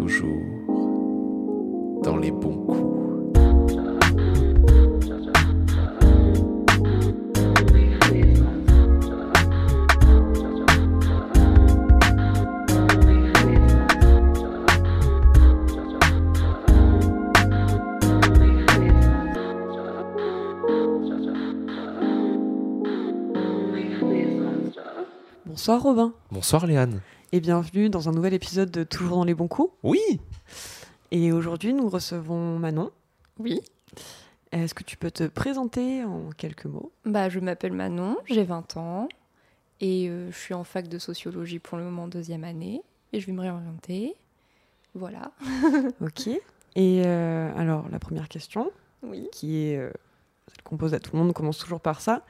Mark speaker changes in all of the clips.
Speaker 1: toujours dans les bons coups.
Speaker 2: Bonsoir Robin
Speaker 1: Bonsoir Léane.
Speaker 2: Et bienvenue dans un nouvel épisode de Toujours dans les bons coups.
Speaker 1: Oui
Speaker 2: Et aujourd'hui nous recevons Manon.
Speaker 3: Oui.
Speaker 2: Est-ce que tu peux te présenter en quelques mots?
Speaker 3: Bah, je m'appelle Manon, j'ai 20 ans et euh, je suis en fac de sociologie pour le moment deuxième année et je vais me réorienter. Voilà.
Speaker 2: Ok. Et euh, alors la première question,
Speaker 3: Oui.
Speaker 2: qui est euh, celle qu'on pose à tout le monde, on commence toujours par ça.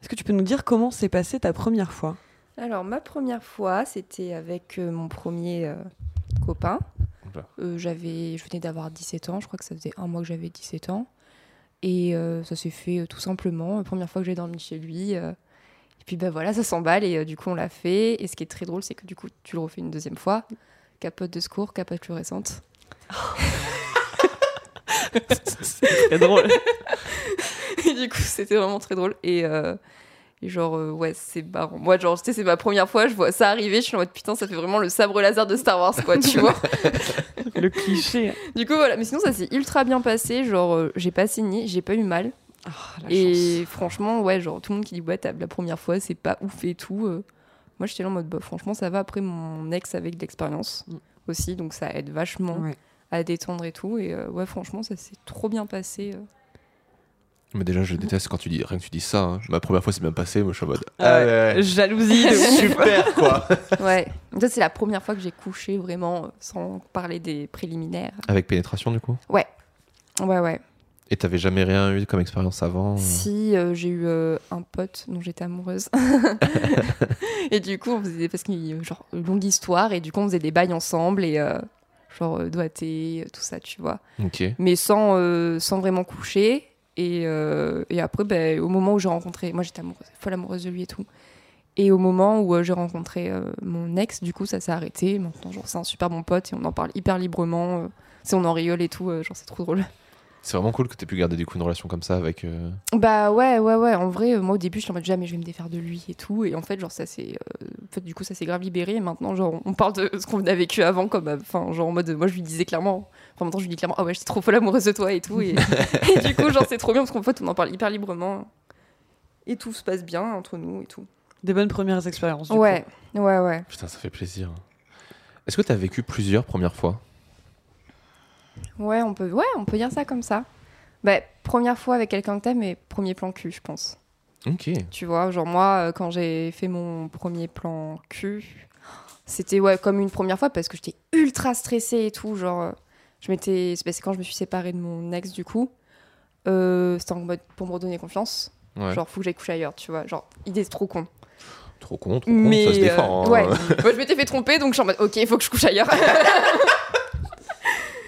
Speaker 2: Est-ce que tu peux nous dire comment s'est passée ta première fois?
Speaker 3: Alors, ma première fois, c'était avec euh, mon premier euh, copain. Euh, j'avais, je venais d'avoir 17 ans, je crois que ça faisait un mois que j'avais 17 ans. Et ça s'est fait tout simplement. La première fois que j'ai dormi chez lui. et puis, ben voilà, ça s'emballe et du coup, on l'a fait. Et ce qui est très drôle, c'est que du coup, tu le refais une deuxième fois. Capote de secours, capote fluorescente.
Speaker 2: C'est très drôle.
Speaker 3: Et du coup, c'était vraiment très drôle. Et, et genre, euh, ouais, c'est marrant. Moi, genre, tu sais, c'est ma première fois, je vois ça arriver, je suis en mode putain, ça fait vraiment le sabre laser de Star Wars, quoi, tu vois.
Speaker 2: Le cliché.
Speaker 3: Du coup, voilà. Mais sinon, ça s'est ultra bien passé. Genre, euh, j'ai pas signé, j'ai pas eu mal.
Speaker 2: Ah,
Speaker 3: et
Speaker 2: chance.
Speaker 3: franchement, ouais, genre, tout le monde qui dit, ouais, t'as- la première fois, c'est pas ouf et tout. euh, moi, j'étais là en mode, bah, franchement, ça va. Après, mon ex avec de l'expérience
Speaker 2: Mm.
Speaker 3: aussi, donc ça aide vachement
Speaker 2: Ouais.
Speaker 3: à détendre et tout. Et ouais, franchement, ça s'est trop bien passé.
Speaker 1: Mais déjà, je déteste quand tu dis rien que tu dis ça. hein. Ma première fois, c'est bien passé. Moi, je suis en mode.
Speaker 2: Ah
Speaker 1: ouais,
Speaker 2: Jalousie. de
Speaker 1: super quoi
Speaker 3: Ouais. Ça, c'est la première fois que j'ai couché vraiment, sans parler des préliminaires.
Speaker 1: Avec pénétration, du coup?
Speaker 3: Ouais, ouais.
Speaker 1: Et t'avais jamais rien eu comme expérience avant euh?
Speaker 3: Si euh, j'ai eu euh, un pote dont j'étais amoureuse. et du coup, on faisait parce euh, genre longue histoire et du coup on faisait des bails ensemble et euh, genre doigté, tout ça, tu vois. Mais sans sans vraiment coucher. Et, euh, et après, ben, au moment où j'ai rencontré, moi j'étais amoureuse, folle amoureuse de lui et tout. Et au moment où euh, j'ai rencontré euh, mon ex, du coup, ça s'est arrêté. Maintenant, genre, c'est un super bon pote et on en parle hyper librement. tu sais, on en rigole et tout. genre, c'est trop drôle.
Speaker 1: C'est vraiment cool que t'aies pu garder du coup une relation comme ça avec.
Speaker 3: Bah ouais, ouais, ouais. En vrai, moi au début, je suis en mode jamais je vais me défaire de lui et tout. Et en fait, genre, ça En fait, du coup, ça s'est grave libéré. Et maintenant, genre, on parle de ce qu'on a vécu avant, comme. Enfin, genre, en mode. Moi, je lui disais clairement. Enfin, maintenant, je lui dis clairement, ah ouais, j'étais trop folle amoureuse de toi et tout. Et, et du coup, genre, c'est trop bien parce qu'en fait, on en parle hyper librement. Et tout se passe bien entre nous et tout.
Speaker 2: Des bonnes premières expériences. du
Speaker 3: Ouais, ouais, ouais.
Speaker 1: Putain, ça fait plaisir. Est-ce que t'as vécu plusieurs premières fois?
Speaker 3: Ouais, on peut, ouais, on peut dire ça comme ça. Bah, première fois avec quelqu'un que t'aimes, mais premier plan cul, je pense.
Speaker 1: Ok.
Speaker 3: Tu vois, genre moi, euh, quand j'ai fait mon premier plan cul, c'était ouais, comme une première fois parce que j'étais ultra stressée et tout. Genre, euh, je m'étais. C'est quand je me suis séparée de mon ex, du coup, euh, c'était en mode pour me redonner confiance.
Speaker 1: Ouais.
Speaker 3: Genre, faut que j'aille coucher ailleurs, tu vois. Genre, idée trop con.
Speaker 1: Trop con, trop con,
Speaker 3: Mais.
Speaker 1: ça se
Speaker 3: euh,
Speaker 1: défend. hein.
Speaker 3: ouais. Moi, je m'étais fait tromper, donc je suis en mode, ok, il faut que je couche ailleurs.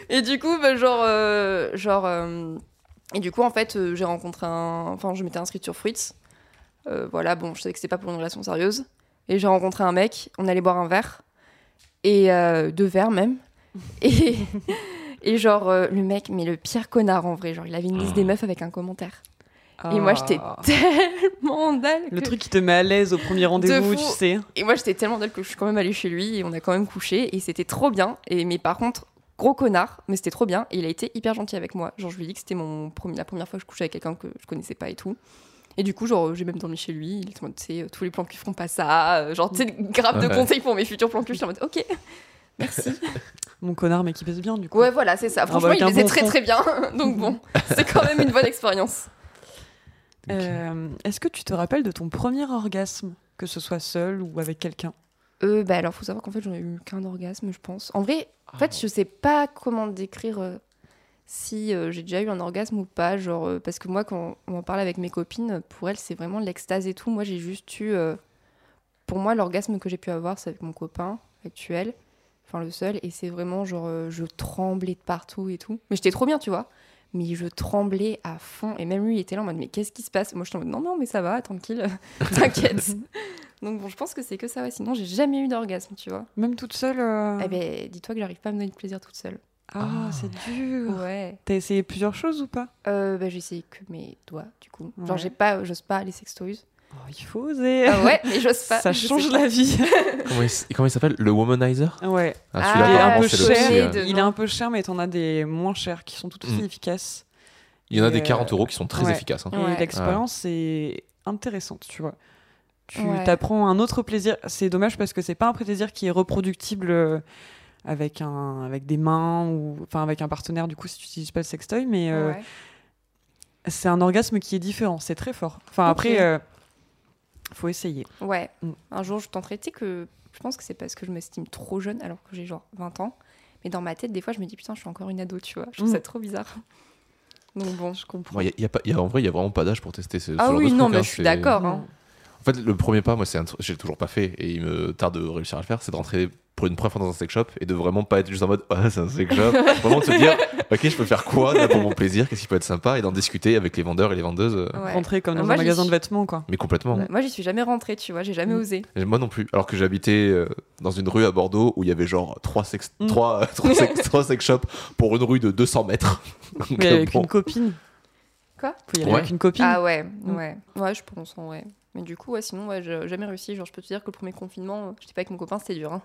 Speaker 3: et du coup, bah, genre. euh, genre euh, et du coup, en fait, j'ai rencontré un. Enfin, je m'étais inscrite sur Fruits. Voilà, bon, je savais que c'était pas pour une relation sérieuse. Et j'ai rencontré un mec, on allait boire un verre. Et deux verres même. Et. Et genre, euh, le mec, mais le pire connard en vrai. Genre, il avait une liste des meufs avec un commentaire. Et moi, j'étais
Speaker 2: Ah.
Speaker 3: tellement dalle.
Speaker 2: Le
Speaker 3: que-
Speaker 2: truc qui te met à l'aise au premier rendez-vous, tu sais.
Speaker 3: Et moi, j'étais tellement dalle que je suis quand même allée chez lui et on a quand même couché et c'était trop bien. Et mais par contre, gros connard, mais c'était trop bien. Et il a été hyper gentil avec moi. Genre, je lui ai dit que c'était mon premier, la première fois que je couchais avec quelqu'un que je connaissais pas et tout. Et du coup, genre, j'ai même dormi chez lui. Il était en mode, tu sais, tous les plans cul feront pas ça. Euh, Genre, tu sais, grave de
Speaker 1: Ouais.
Speaker 3: conseils pour mes futurs plans cul. J'étais en mode, ok, merci.
Speaker 2: Mon connard, mais qui pèse bien, du coup.
Speaker 3: Ouais, voilà, c'est ça.
Speaker 2: Ah,
Speaker 3: Franchement,
Speaker 2: bah, avec
Speaker 3: il faisait
Speaker 2: bon
Speaker 3: très très bien. Donc bon, c'est quand même une bonne expérience.
Speaker 2: Euh, Est-ce que tu te rappelles de ton premier orgasme, que ce soit seul ou avec quelqu'un?
Speaker 3: Euh, bah alors, faut savoir qu'en fait, j'en ai eu qu'un orgasme, je pense. En vrai, En
Speaker 1: Ah.
Speaker 3: fait, je sais pas comment décrire euh, si euh, j'ai déjà eu un orgasme ou pas. Genre, euh, parce que moi, quand on en parle avec mes copines, pour elles, c'est vraiment l'extase et tout. Moi, j'ai juste eu. pour moi, l'orgasme que j'ai pu avoir, c'est avec mon copain actuel. Enfin, le seul. Et c'est vraiment genre, euh, je tremblais de partout et tout. Mais j'étais trop bien, tu vois. mais je tremblais à fond. Et même lui, il était là en mode, mais qu'est-ce qui se passe? Moi, je suis en mode, non, non, mais ça va, tranquille, t'inquiète. Donc bon, je pense que c'est que ça, ouais. Sinon, j'ai jamais eu d'orgasme, tu vois.
Speaker 2: Même toute seule euh,
Speaker 3: Eh ben, dis-toi que j'arrive pas à me donner de plaisir toute seule.
Speaker 2: Ah,
Speaker 1: Ah.
Speaker 2: c'est dur.
Speaker 3: Ouais.
Speaker 2: T'as essayé plusieurs choses ou pas?
Speaker 3: Euh, bah, j'ai essayé que mes doigts, du coup. Genre,
Speaker 2: Ouais.
Speaker 3: j'ai pas, j'ose pas les sextoys.
Speaker 2: Oh, Il faut oser.
Speaker 3: Ah ouais, mais j'ose pas.
Speaker 2: Ça change la vie.
Speaker 1: Comment il, s- comment il s'appelle? Le Womanizer?
Speaker 2: Ouais.
Speaker 1: Ah,
Speaker 3: Ah,
Speaker 2: il est un
Speaker 1: apparemment,
Speaker 2: peu
Speaker 1: le
Speaker 2: cher.
Speaker 1: petit, euh,
Speaker 3: de-
Speaker 2: Il est un peu cher, mais t'en as des moins chers qui sont tout aussi
Speaker 1: Mm.
Speaker 2: efficaces.
Speaker 1: Il y en a
Speaker 2: Et,
Speaker 1: des
Speaker 2: euh,
Speaker 1: 40 euros qui sont très
Speaker 2: ouais.
Speaker 1: efficaces. hein.
Speaker 3: Ouais.
Speaker 2: l'expérience est intéressante, tu vois. Tu
Speaker 3: Ouais.
Speaker 2: t'apprends un autre plaisir. C'est dommage parce que c'est pas un plaisir qui est reproductible euh, avec, un, avec des mains ou enfin avec un partenaire, du coup, si tu n'utilises pas le sextoy, mais euh, c'est un orgasme qui est différent. C'est très fort. Enfin, après, euh, faut essayer.
Speaker 3: Ouais.
Speaker 2: Mm.
Speaker 3: Un jour, je tenterai. Tu sais que je pense que c'est parce que je m'estime trop jeune alors que j'ai genre 20 ans. Mais dans ma tête, des fois, je me dis putain, je suis encore une ado, tu vois. Je trouve
Speaker 2: Mm.
Speaker 3: ça trop bizarre. Donc bon.
Speaker 2: Je comprends.
Speaker 1: Il y a- il y a pas- il y a- en vrai, il y a vraiment pas d'âge pour tester ce, ce
Speaker 3: Ah
Speaker 1: genre
Speaker 3: oui,
Speaker 1: de
Speaker 3: non,
Speaker 1: truc,
Speaker 3: mais
Speaker 1: hein,
Speaker 3: je suis d'accord. Hein.
Speaker 1: En fait, le premier pas, moi, c'est un truc- j'ai toujours pas fait et il me tarde de réussir à le faire, c'est de rentrer pour une première fois dans un sex shop et de vraiment pas être juste en mode ah c'est un sex shop, vraiment de se dire ok je peux faire quoi là pour mon plaisir, qu'est-ce qui peut être sympa et d'en discuter avec les vendeurs et les vendeuses, euh,
Speaker 3: Ouais.
Speaker 2: Rentrer comme dans
Speaker 3: Moi,
Speaker 2: un magasin
Speaker 3: suis-
Speaker 2: de vêtements, quoi.
Speaker 1: mais complètement.
Speaker 3: Ouais, Moi, j'y suis jamais rentrée, tu vois. J'ai jamais osé.
Speaker 1: Et Moi non plus, alors que j'habitais euh, dans une rue à Bordeaux où il y avait genre trois sex,
Speaker 2: Mm.
Speaker 1: trois, trois, sex, trois sex shops pour une rue de 200 mètres.
Speaker 2: Mais avec
Speaker 1: bon.
Speaker 2: une copine.
Speaker 3: Quoi?
Speaker 2: Faut y aller
Speaker 1: Ouais.
Speaker 2: avec une copine.
Speaker 3: Ah ouais, ouais. Ouais, je pense, en vrai. Mais du coup, ouais, sinon, ouais, j'ai jamais réussi. Genre, je peux te dire que le premier confinement, euh, j'étais pas avec mon copain, c'était dur. hein.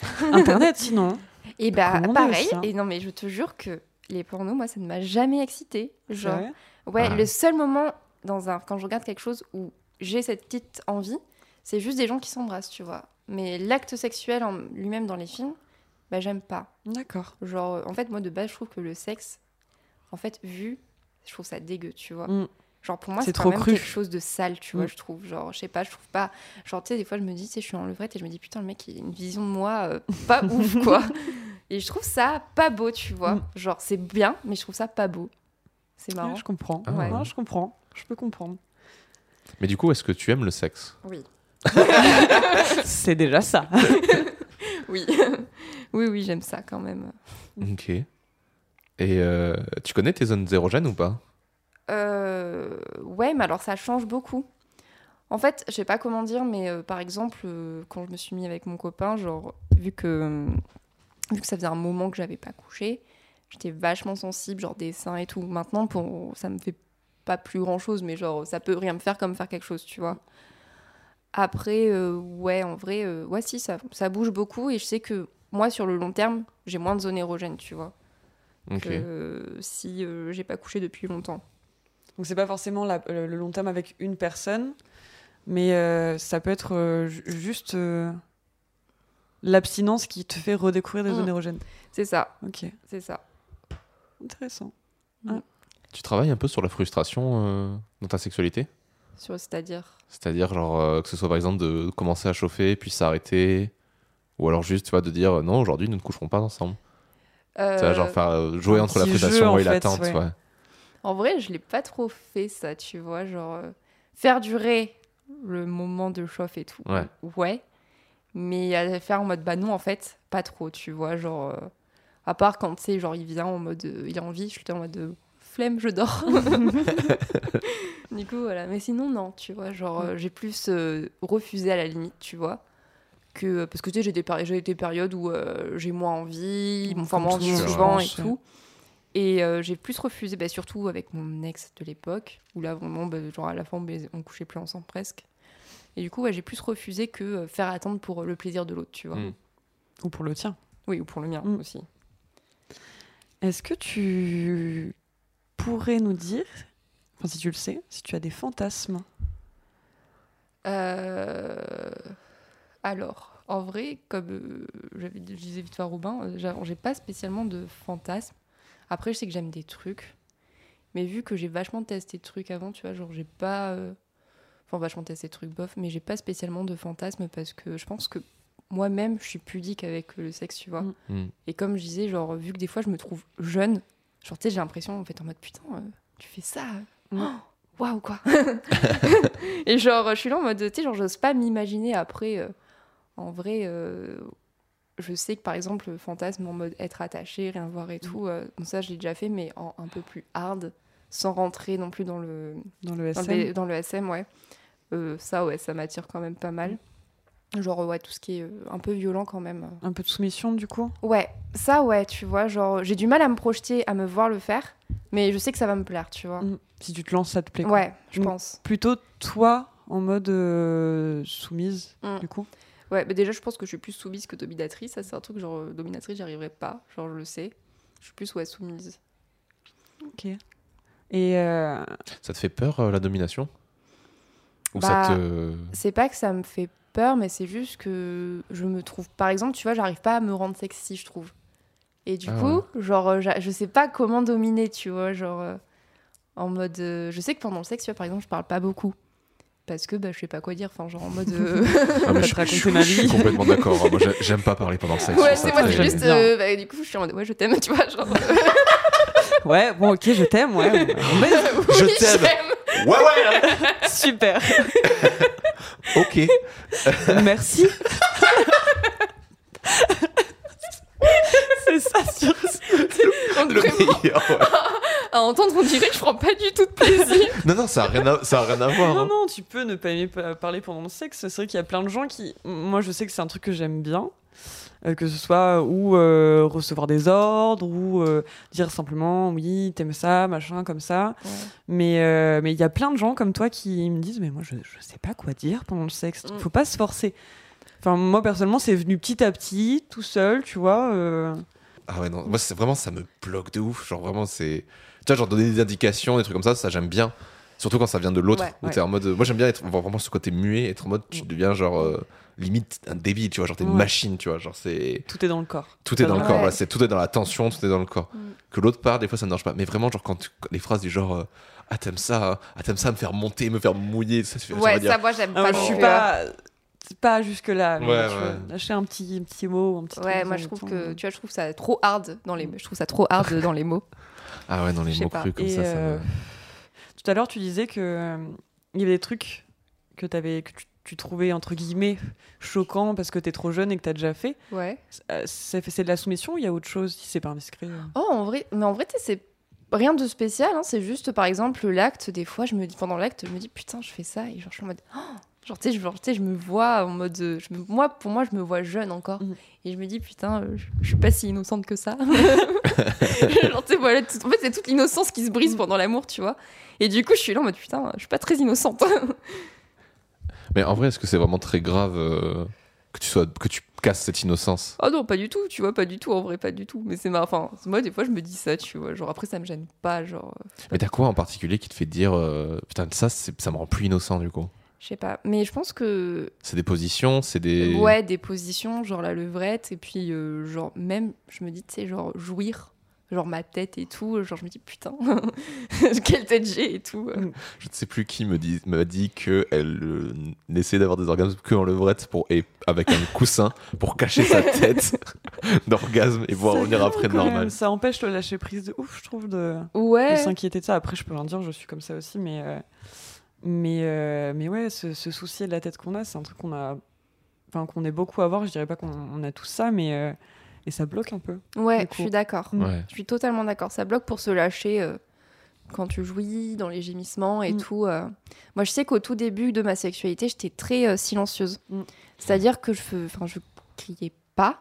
Speaker 2: Internet, sinon.
Speaker 3: Et bah, pareil.
Speaker 2: ça
Speaker 3: Et non, mais je te jure que les pornos, moi, ça ne m'a jamais excité. Genre,
Speaker 2: Ouais.
Speaker 3: Ouais,
Speaker 1: Ah.
Speaker 3: le seul moment dans un, quand je regarde quelque chose où j'ai cette petite envie, c'est juste des gens qui s'embrassent, tu vois. Mais l'acte sexuel en lui-même dans les films, bah j'aime pas.
Speaker 2: D'accord.
Speaker 3: Genre, en fait, moi de base, je trouve que le sexe, en fait, vu, je trouve ça dégueu, tu vois.
Speaker 2: Mm.
Speaker 3: Genre, pour moi,
Speaker 2: C'est
Speaker 3: c'est
Speaker 2: trop
Speaker 3: quand même
Speaker 2: cru.
Speaker 3: quelque chose de sale, tu vois,
Speaker 2: Mm.
Speaker 3: je trouve. Genre, je sais pas, je trouve pas. Genre, tu sais, des fois, je me dis, tu sais, je suis en levrette et je me dis, putain, le mec, il a une vision de moi euh, pas ouf, quoi. Et je trouve ça pas beau, tu vois.
Speaker 2: Mm.
Speaker 3: Genre, c'est bien, mais je trouve ça pas beau. C'est marrant.
Speaker 2: Ouais, je comprends.
Speaker 1: Ah
Speaker 3: ouais.
Speaker 2: Ouais, je comprends. Je peux comprendre.
Speaker 1: Mais du coup, est-ce que tu aimes le sexe?
Speaker 3: Oui.
Speaker 2: C'est déjà ça.
Speaker 3: Oui. oui, oui, j'aime ça quand même.
Speaker 1: Ok. Et euh, tu connais tes zones érogènes ou pas?
Speaker 3: Euh, ouais, mais alors ça change beaucoup. En fait, je sais pas comment dire, mais euh, par exemple, euh, quand je me suis mis avec mon copain, genre, vu que, vu que ça faisait un moment que j'avais pas couché, j'étais vachement sensible, genre des seins et tout. Maintenant, pour, ça me fait pas plus grand chose, mais genre, ça peut rien me faire comme faire quelque chose, tu vois. Après, euh, ouais, en vrai, ouais, si, ça, ça bouge beaucoup et je sais que moi, sur le long terme, j'ai moins de zones érogènes, tu vois, que si j'ai pas couché depuis longtemps.
Speaker 2: Donc c'est pas forcément la- le, le long terme avec une personne, mais euh, ça peut être euh, ju- juste euh, l'abstinence qui te fait redécouvrir des
Speaker 3: Mm.
Speaker 2: zones érogènes.
Speaker 3: C'est ça,
Speaker 2: Ok,
Speaker 3: c'est ça.
Speaker 2: intéressant.
Speaker 1: Tu travailles un peu sur la frustration euh, dans ta sexualité?
Speaker 3: Sur, c'est-à-dire?
Speaker 1: C'est-à-dire, genre, euh, que ce soit par exemple de commencer à chauffer puis s'arrêter, ou alors juste, tu vois, de dire non, aujourd'hui, nous ne coucherons pas ensemble. Tu vois, genre faire jouer entre la frustration et l'attente,
Speaker 2: ouais.
Speaker 1: ouais.
Speaker 3: En vrai, je l'ai pas trop fait ça, tu vois, genre euh, faire durer le moment de chauffe et tout.
Speaker 1: Ouais.
Speaker 3: Ouais. Mais à faire en mode bah non en fait, pas trop, tu vois, genre euh, à part quand tu sais genre il vient en mode euh, il a envie, je suis en mode flemme, je dors. du coup voilà, mais sinon non, tu vois, genre euh, j'ai plus euh, refusé à la limite, tu vois. Que, parce que tu sais, j'ai des, péri- des périodes où euh, j'ai moins envie, enfin moins souvent et tout. Et euh, j'ai plus refusé, bah, surtout avec mon ex de l'époque, où là vraiment, bah, genre à la fin, bah, on couchait plus ensemble presque. Et du coup, ouais, j'ai plus refusé que euh, faire attendre pour le plaisir de l'autre, tu vois.
Speaker 1: Mm.
Speaker 2: Ou pour le tien.
Speaker 3: Oui, ou pour le mien
Speaker 2: Mm.
Speaker 3: aussi.
Speaker 2: Est-ce que tu pourrais nous dire, enfin si tu le sais, si tu as des fantasmes?
Speaker 3: Euh, Alors, en vrai, comme euh, je disais vite fait à Robin, euh, j'a- j'ai pas spécialement de fantasme. Après, je sais que j'aime des trucs. Mais vu que j'ai vachement testé de trucs avant, tu vois, genre j'ai pas. euh, Enfin, vachement testé de trucs bof, mais j'ai pas spécialement de fantasme parce que je pense que moi-même, je suis pudique avec le sexe, tu vois.
Speaker 2: Mm.
Speaker 1: Mm.
Speaker 3: Et comme je disais, genre, vu que des fois je me trouve jeune, genre, tu sais, j'ai l'impression, en fait, en mode putain, euh, tu fais ça. euh,
Speaker 2: Mm.
Speaker 3: oh, Waouh, quoi. et genre, je suis là en mode, tu sais, genre, j'ose pas m'imaginer après. euh, en vrai, euh, je sais que par exemple, le fantasme en mode être attaché, rien voir et
Speaker 2: Mm.
Speaker 3: tout, euh, bon, ça je l'ai déjà fait, mais en un peu plus hard, sans rentrer non plus dans le,
Speaker 2: Dans le
Speaker 3: dans
Speaker 2: SM.
Speaker 3: le, dans le SM, ouais. Euh, ça, ouais, ça m'attire quand même pas mal. Genre, ouais, tout ce qui est euh, un peu violent quand même.
Speaker 2: Un peu de soumission, du coup?
Speaker 3: Ouais, ça, ouais, tu vois, genre, j'ai du mal à me projeter, à me voir le faire, mais je sais que ça va me plaire, tu vois.
Speaker 2: Mm. Si tu te lances, ça te plaît. quoi?
Speaker 3: Ouais, je
Speaker 2: Mm.
Speaker 3: pense.
Speaker 2: Plutôt toi, en mode euh, soumise, du coup?
Speaker 3: Ouais, mais déjà, je pense que je suis plus soumise que dominatrice. Ça, c'est un truc, genre, euh, dominatrice, j'y arriverai pas. Genre, je le sais. Je suis plus, ouais, soumise.
Speaker 2: Ok. Et euh,
Speaker 1: Ça te fait peur euh, la domination? Ou
Speaker 3: Bah,
Speaker 1: ça te.
Speaker 3: C'est pas que ça me fait peur, mais c'est juste que je me trouve. Par exemple, tu vois, j'arrive pas à me rendre sexy, je trouve. Et du
Speaker 1: Ah
Speaker 3: coup, genre, je sais pas comment dominer, tu vois, genre. euh, en mode. euh, je sais que pendant le sexe, tu vois, par exemple, je parle pas beaucoup. Parce que bah, je sais pas quoi dire. Enfin, genre en mode. euh,
Speaker 1: Ah, mais je,
Speaker 2: raconter
Speaker 1: je-
Speaker 2: ma
Speaker 1: je suis
Speaker 2: vie.
Speaker 1: complètement d'accord. Moi, j'ai- j'aime pas parler pendant le sexe.
Speaker 3: ouais, c'est moi,
Speaker 1: très
Speaker 3: juste. euh, bah, du coup, je suis en mode. Ouais, je t'aime, tu vois, genre.
Speaker 2: Ouais, bon, ok, je t'aime, ouais. ouais.
Speaker 1: Je
Speaker 3: Oui,
Speaker 1: t'aime.
Speaker 3: j'aime.
Speaker 1: Ouais, ouais
Speaker 2: Super.
Speaker 1: Ok.
Speaker 2: Merci. C'est ça, sur...
Speaker 3: Donc,
Speaker 1: Le
Speaker 3: vraiment,
Speaker 1: meilleur. ouais.
Speaker 3: à entendre, on dirait que je prends pas du tout de plaisir.
Speaker 1: Non, non, ça a rien à, ça a rien à voir.
Speaker 2: Non,
Speaker 1: hein.
Speaker 2: non, tu peux ne pas aimer pa- parler pendant le sexe. C'est vrai qu'il y a plein de gens qui. Moi, je sais que c'est un truc que j'aime bien. euh, que ce soit ou euh, recevoir des ordres ou euh, dire simplement oui t'aimes ça machin comme ça mais euh, mais il y a plein de gens comme toi qui me disent mais moi je, je sais pas quoi dire pendant le sexe
Speaker 3: Mm.
Speaker 2: faut pas se forcer enfin moi personnellement c'est venu petit à petit tout seul tu vois euh,
Speaker 1: Ah ouais, non. Moi, c'est vraiment, ça me bloque de ouf. Genre, vraiment, c'est. Tu vois, genre, donner des indications, des trucs comme ça, ça, j'aime bien. Surtout quand ça vient de l'autre.
Speaker 3: Ouais,
Speaker 1: où
Speaker 2: ouais.
Speaker 1: t'es en mode. Moi, j'aime bien être vraiment ce côté muet, être en mode, tu
Speaker 2: Mm.
Speaker 1: deviens genre. euh, limite un débile, tu vois. Genre, t'es une
Speaker 2: Ouais.
Speaker 1: machine, tu vois. Genre, c'est.
Speaker 2: tout est dans le corps
Speaker 1: Tout est dans le corps, voilà, c'est tout est dans la tension, tout est dans le corps.
Speaker 3: Mm.
Speaker 1: Que l'autre part, des fois, ça ne marche pas. Mais vraiment, genre, quand tu- les phrases du genre. euh, ah, t'aimes ça, hein. ah, t'aimes ça me faire monter, me faire mouiller, ça,
Speaker 3: Ouais,
Speaker 1: dire-
Speaker 3: ça, moi, j'aime
Speaker 2: Ah,
Speaker 3: pas
Speaker 2: je suis pas pas jusque là
Speaker 1: Ouais,
Speaker 2: lâcher un petit un petit mot un petit
Speaker 3: Ouais, moi je trouve
Speaker 2: temps.
Speaker 3: que tu vois, je trouve ça trop hard dans les je trouve ça trop hard dans les mots.
Speaker 1: Ah ouais, dans les mots
Speaker 3: pas.
Speaker 1: crus comme
Speaker 2: Et,
Speaker 1: ça, ça
Speaker 2: euh,
Speaker 1: me-
Speaker 2: Tout à l'heure, tu disais que euh, il y avait des trucs que, avais, que tu, tu trouvais entre guillemets choquants parce que t'es trop jeune et que t'as déjà fait.
Speaker 3: Ouais.
Speaker 2: Euh, C'est c'est de la soumission ou il y a autre chose si c'est pas indiscret
Speaker 3: Oh, en vrai, mais en vrai, c'est rien de spécial. hein, c'est juste, par exemple, l'acte. Des fois, je me dis pendant l'acte, je me dis putain, je fais ça et genre je suis en mode. oh Genre, tu sais, je, genre, tu sais, je me vois en mode. Je me, moi, pour moi, je me vois jeune encore.
Speaker 2: Mhm.
Speaker 3: Et je me dis, putain, euh, je, je suis pas si innocente que ça. genre, tu sais, voilà, tout- en fait, c'est toute l'innocence qui se brise
Speaker 2: Mhm.
Speaker 3: pendant l'amour, tu vois. Et du coup, je suis là en mode, putain, je suis pas très innocente.
Speaker 1: Mais en vrai, est-ce que c'est vraiment très grave euh, que tu sois que tu casses cette innocence?
Speaker 3: Oh non, pas du tout, tu vois, pas du tout, en vrai, pas du tout. Mais c'est ma. Enfin, moi, des fois, je me dis ça, tu vois. Genre, après, ça me gêne pas, genre. euh,
Speaker 1: Mais t'as quoi en particulier qui te fait dire euh, putain ça ça me rend plus innocent du coup?
Speaker 3: Je sais pas. Mais je pense que.
Speaker 1: C'est des positions, c'est des
Speaker 3: Ouais, des positions, genre la levrette, et puis, euh, genre, même, je me dis, tu sais, genre, jouir. Genre ma tête et tout, genre je me dis putain, quelle tête j'ai et tout.
Speaker 1: Je ne sais plus qui me dit m'a dit que elle euh, n'essayait d'avoir des orgasmes que en levrette pour et avec un coussin pour cacher sa tête d'orgasme et pouvoir revenir après
Speaker 2: même.
Speaker 1: normal.
Speaker 2: Ça empêche le lâcher prise de ouf, je trouve, de, de
Speaker 3: Ouais.
Speaker 2: s'inquiéter de ça. Après, je peux rien dire, je suis comme ça aussi, mais euh, mais euh, mais ouais, ce, ce souci de la tête qu'on a, c'est un truc qu'on a, enfin qu'on est beaucoup à avoir. Je dirais pas qu'on on a tout ça, mais euh, et ça bloque un peu.
Speaker 3: Ouais, je suis d'accord.
Speaker 1: Ouais.
Speaker 3: Je suis totalement d'accord. Ça bloque pour se lâcher euh, quand tu jouis, dans les gémissements et
Speaker 2: Mm.
Speaker 3: tout. euh. Moi, je sais qu'au tout début de ma sexualité, j'étais très euh, silencieuse.
Speaker 2: Mm.
Speaker 3: C'est-à-dire que je, fais- enfin, je criais pas.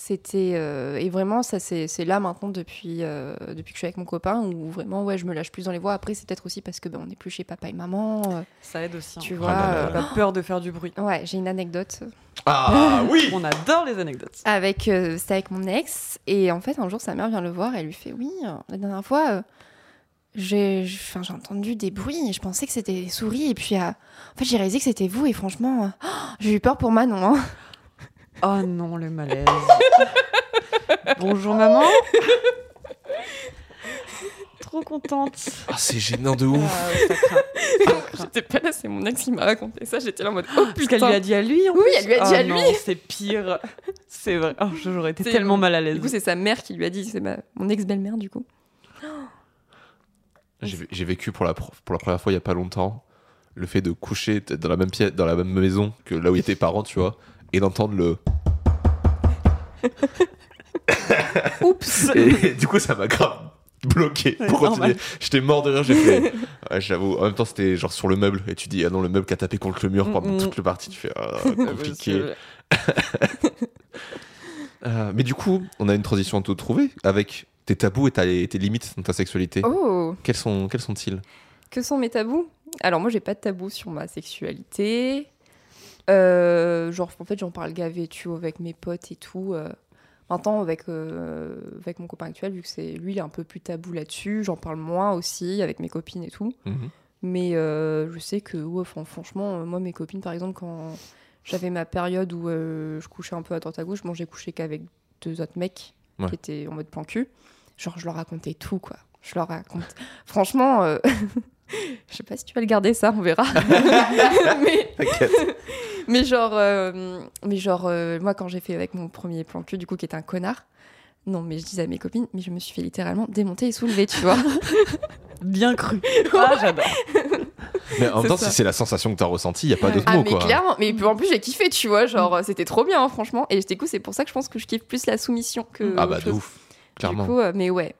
Speaker 3: C'était euh, et vraiment ça c'est là maintenant depuis euh, depuis que je suis avec mon copain où vraiment ouais je me lâche plus dans les voix. Après c'est peut-être aussi parce que ben, on n'est plus chez papa et maman. euh.
Speaker 2: Ça aide aussi.
Speaker 3: Tu
Speaker 2: hein.
Speaker 3: vois,
Speaker 1: là là
Speaker 3: euh,
Speaker 1: là.
Speaker 2: Pas peur de faire du bruit.
Speaker 3: Ouais, j'ai une anecdote
Speaker 1: Ah oui
Speaker 2: On adore les anecdotes.
Speaker 3: avec euh, c'était avec mon ex et en fait un jour sa mère vient le voir et elle lui fait oui euh, la dernière fois euh, j'ai j'ai- enfin, j'ai entendu des bruits et je pensais que c'était des souris et puis euh, en fait j'ai réalisé que c'était vous et franchement euh, oh, j'ai eu peur pour Manon hein.
Speaker 2: Oh non, le malaise. Bonjour maman. Trop contente.
Speaker 1: Ah c'est gênant de ouf.
Speaker 2: Ah, ouais, ça craint. Ça craint.
Speaker 3: j'étais pas là c'est mon ex qui m'a raconté ça j'étais là en mode oh
Speaker 2: Parce qu'elle lui a dit à lui en
Speaker 3: Oui,
Speaker 2: plus
Speaker 3: elle lui a dit
Speaker 2: Oh
Speaker 3: à
Speaker 2: non,
Speaker 3: lui.
Speaker 2: C'est pire. C'est vrai. Oh, j'aurais été
Speaker 3: C'est-
Speaker 2: tellement mal à l'aise.
Speaker 3: du coup c'est sa mère qui lui a dit c'est ma... mon ex belle-mère du coup
Speaker 1: J'ai j'ai vécu pour la pro- pour la première fois il y a pas longtemps le fait de coucher dans la même pièce dans la même maison que là où étaient tes parents, tu vois, et d'entendre le
Speaker 3: Oups
Speaker 1: Et du coup, ça m'a grave bloqué pour continuer. J'étais mort de rire, j'ai fait. Ouais, j'avoue. En même temps, c'était genre sur le meuble. Et tu dis, ah non, le meuble qui a tapé contre le mur pendant
Speaker 2: Mm, mm.
Speaker 1: toute le partie. Tu fais, ah, compliqué. Euh, mais du coup, on a une transition à tout trouver avec tes tabous et ta- et tes limites dans ta sexualité.
Speaker 3: Oh
Speaker 1: Quels sont quels sont-ils?
Speaker 3: Que sont mes tabous? Alors moi j'ai pas de tabou sur ma sexualité. Euh, genre en fait j'en parle gavé tu vois avec mes potes et tout. euh. Maintenant avec euh, avec mon copain actuel vu que c'est lui il est un peu plus tabou là-dessus, j'en parle moins aussi avec mes copines et tout.
Speaker 1: Mhm.
Speaker 3: Mais je sais que ouais, fran- franchement moi mes copines par exemple quand j'avais ma période où je couchais un peu à droite à gauche, bon j'ai couché qu'avec deux autres mecs
Speaker 1: Ouais.
Speaker 3: qui étaient en mode plan cul. Genre je leur racontais tout quoi. Je leur raconte. Franchement. euh, Je sais pas si tu vas le garder ça, on verra. mais, genre, euh, mais genre euh, moi quand j'ai fait avec mon premier plan cul, du coup qui était un connard, non mais je disais à mes copines, mais je me suis fait littéralement démonter et soulever, tu vois.
Speaker 2: Bien cru. Ah, j'adore.
Speaker 1: Mais en même temps,
Speaker 3: ça.
Speaker 1: si c'est la sensation que t'as ressentie, il y a pas d'autre
Speaker 3: ah
Speaker 1: mot
Speaker 3: mais
Speaker 1: quoi.
Speaker 3: clairement, mais en plus j'ai kiffé, tu vois, genre c'était trop bien hein, franchement. Et du coup c'est pour ça que je pense que je kiffe plus la soumission que.
Speaker 1: Ah bah de ouf. Clairement.
Speaker 3: Du coup, euh, mais ouais.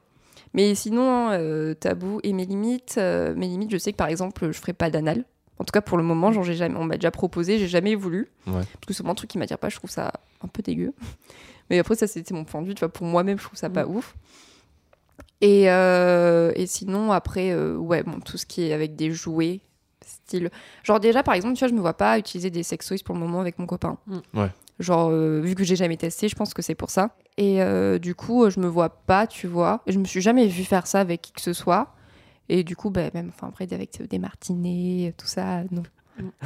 Speaker 3: Mais sinon, euh, tabou et mes limites, euh, mes limites, je sais que par exemple, je ferai pas d'anal. En tout cas, pour le moment, genre, jamais, on m'a déjà proposé, j'ai jamais voulu.
Speaker 1: Ouais.
Speaker 3: Parce que c'est un truc qui m'attire pas, je trouve ça un peu dégueu. Mais après, ça, c'était mon point de vue. Tu vois, pour moi-même, je trouve ça pas ouf. Et, euh, et sinon, après, euh, ouais, bon, tout ce qui est avec des jouets, style. Genre, déjà, par exemple, tu vois, je me vois pas utiliser des sex toys pour le moment avec mon copain.
Speaker 2: Mm.
Speaker 1: Ouais.
Speaker 3: Genre, euh, vu que j'ai jamais testé, je pense que c'est pour ça. Et euh, du coup, euh, je me vois pas, tu vois. Je me suis jamais vu faire ça avec qui que ce soit. Et du coup, bah, même enfin, après, avec euh, des martinets, tout ça, non.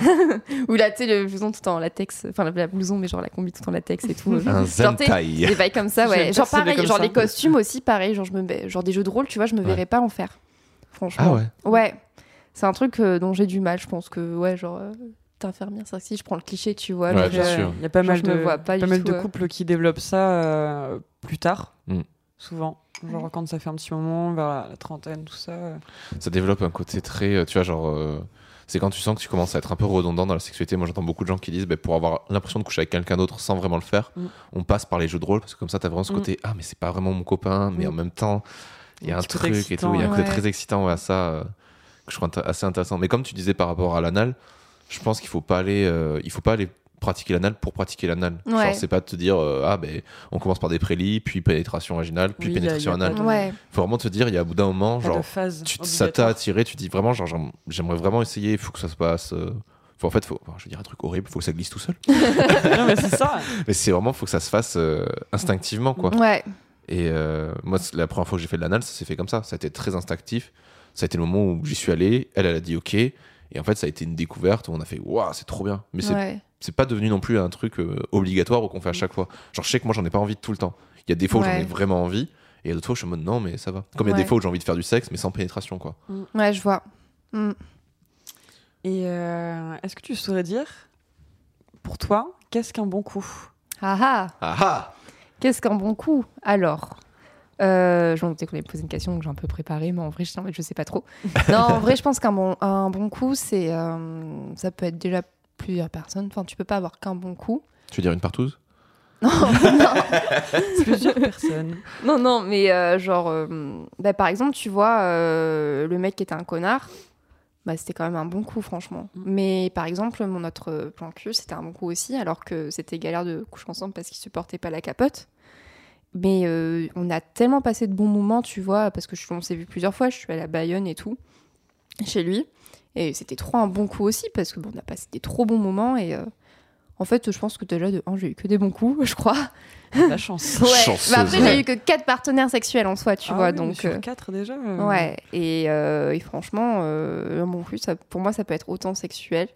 Speaker 3: Ou là, tu sais, le blouson tout en latex. Enfin, la blouson, mais genre la combi tout en latex et tout.
Speaker 1: Un
Speaker 3: Genre, des bails comme ça, ouais. Genre pareil, genre
Speaker 2: ça.
Speaker 3: les costumes aussi, pareil. Genre, je me... genre des jeux de rôle, tu vois, je me
Speaker 1: Ouais.
Speaker 3: verrais pas en faire. Franchement.
Speaker 1: Ah ouais.
Speaker 3: Ouais. C'est un truc euh, dont j'ai du mal, je pense que, ouais, genre, infirmière, ça si je prends le cliché, tu vois.
Speaker 1: Ouais.
Speaker 2: Il y a pas mal de,
Speaker 3: me vois pas
Speaker 2: pas
Speaker 3: du
Speaker 2: mal
Speaker 3: tout,
Speaker 2: de
Speaker 3: euh.
Speaker 2: couples qui développent ça euh, plus tard,
Speaker 1: Mm.
Speaker 2: souvent. Genre quand ça fait un petit moment, vers la, la trentaine, tout ça. euh.
Speaker 1: Ça développe un côté très, euh, tu vois, genre, euh, c'est quand tu sens que tu commences à être un peu redondant dans la sexualité. Moi, j'entends beaucoup de gens qui disent, bah, pour avoir l'impression de coucher avec quelqu'un d'autre sans vraiment le faire,
Speaker 2: Mm.
Speaker 1: on passe par les jeux de rôle parce que comme ça, t'as vraiment ce
Speaker 2: Mm.
Speaker 1: côté, ah, mais c'est pas vraiment mon copain, mais en même temps, il y a
Speaker 2: Un côté
Speaker 1: truc et tout, il y a un côté
Speaker 3: ouais.
Speaker 1: très excitant ouais, à ça euh, que je trouve assez intéressant. Mais comme tu disais par rapport à l'anal, je pense qu'il faut pas aller, euh, il faut pas aller pratiquer l'anal pour pratiquer l'anal. Genre,
Speaker 3: Ouais.
Speaker 1: c'est pas de te dire, euh, ah, ben, on commence par des prélis, puis pénétration vaginale, puis
Speaker 2: Oui, il y a-
Speaker 1: pénétration
Speaker 2: il y a
Speaker 1: anale.
Speaker 3: Ouais.
Speaker 1: faut vraiment te dire, il y a au bout d'un moment,
Speaker 2: Pas
Speaker 1: genre,
Speaker 2: de phase.
Speaker 1: tu, ça t'a attiré, tu dis vraiment, genre, j'aim- j'aimerais vraiment essayer, il faut que ça se passe. euh, faut, en fait, faut, enfin, je veux dire un truc horrible, faut que ça glisse tout seul.
Speaker 2: non, mais c'est ça.
Speaker 1: Mais c'est vraiment, faut que ça se fasse euh, instinctivement, quoi.
Speaker 3: Ouais.
Speaker 1: Et euh, moi, la première fois que j'ai fait de l'anal, ça s'est fait comme ça. Ça a été très instinctif. Ça a été le moment où j'y suis allé, elle, elle a dit ok. Et en fait, ça a été une découverte où on a fait waouh, c'est trop bien. Mais c'est
Speaker 3: Ouais.
Speaker 1: c'est pas devenu non plus un truc euh, obligatoire ou qu'on fait à chaque fois. Genre, je sais que moi, j'en ai pas envie tout le temps. Il y a des fois où j'en ai vraiment envie. Et il y a d'autres fois où je suis en mode non, mais ça va. Comme il y a des fois où j'ai envie de faire du sexe, mais sans pénétration, quoi.
Speaker 3: Ouais, je vois. Mm.
Speaker 2: Et euh, est-ce que tu saurais dire, pour toi, qu'est-ce qu'un bon coup?
Speaker 3: Ah ah
Speaker 1: Ah ah
Speaker 3: Qu'est-ce qu'un bon coup Alors, euh, je me doutais qu'on allait me poser une question que j'ai un peu préparée, mais en vrai, je, en fait, je sais pas trop. non, en vrai, je pense qu'un bon, un bon coup, c'est, euh, ça peut être déjà plusieurs personnes. Enfin, tu peux pas avoir qu'un bon coup.
Speaker 1: Tu veux dire une partouze?
Speaker 3: Non, non,
Speaker 2: Plusieurs personnes.
Speaker 3: non, non, mais euh, genre, euh, bah, par exemple, tu vois, euh, le mec qui était un connard, bah, c'était quand même un bon coup, franchement.
Speaker 2: Mm.
Speaker 3: Mais par exemple, mon autre plan cul, c'était un bon coup aussi, alors que c'était galère de coucher ensemble parce qu'il supportait pas la capote. Mais euh, on a tellement passé de bons moments, tu vois, parce que je, on s'est vu plusieurs fois, je suis allée à Bayonne et tout, chez lui. Et c'était trop un bon coup aussi, parce que bon, on a passé des trop bons moments. Et euh, en fait, je pense que déjà, de un, j'ai eu que des bons coups, je crois.
Speaker 2: La chance.
Speaker 3: Ouais.
Speaker 1: Chanceuse.
Speaker 3: Bah après, j'ai eu que quatre partenaires sexuels en soi, tu
Speaker 2: Ah
Speaker 3: vois.
Speaker 2: oui,
Speaker 3: donc,
Speaker 2: sur
Speaker 3: euh,
Speaker 2: quatre déjà. euh,
Speaker 3: ouais. Et, euh, et franchement, euh, un bon coup, ça, pour moi, ça peut être autant sexuel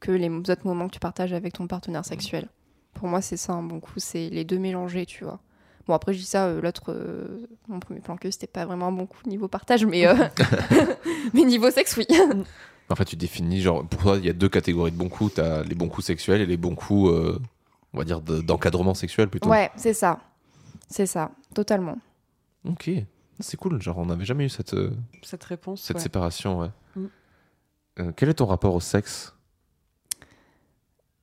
Speaker 3: que les autres moments que tu partages avec ton partenaire sexuel. Pour moi, c'est ça un bon coup, c'est les deux mélangés, tu vois. Bon, après, je dis ça, euh, l'autre, euh, mon premier plan que c'était pas vraiment un bon coup niveau partage, mais, euh, mais niveau sexe, oui.
Speaker 1: En fait, tu définis, genre, pour toi, il y a deux catégories de bons coups. T'as les bons coups sexuels et les bons coups, euh, on va dire, de- d'encadrement sexuel plutôt.
Speaker 3: Ouais, c'est ça. C'est ça, totalement.
Speaker 1: Ok. C'est cool, genre, on n'avait jamais eu cette,
Speaker 2: Cette réponse.
Speaker 1: cette
Speaker 2: ouais.
Speaker 1: séparation, ouais.
Speaker 2: Mm.
Speaker 1: Euh, quel est ton rapport au sexe?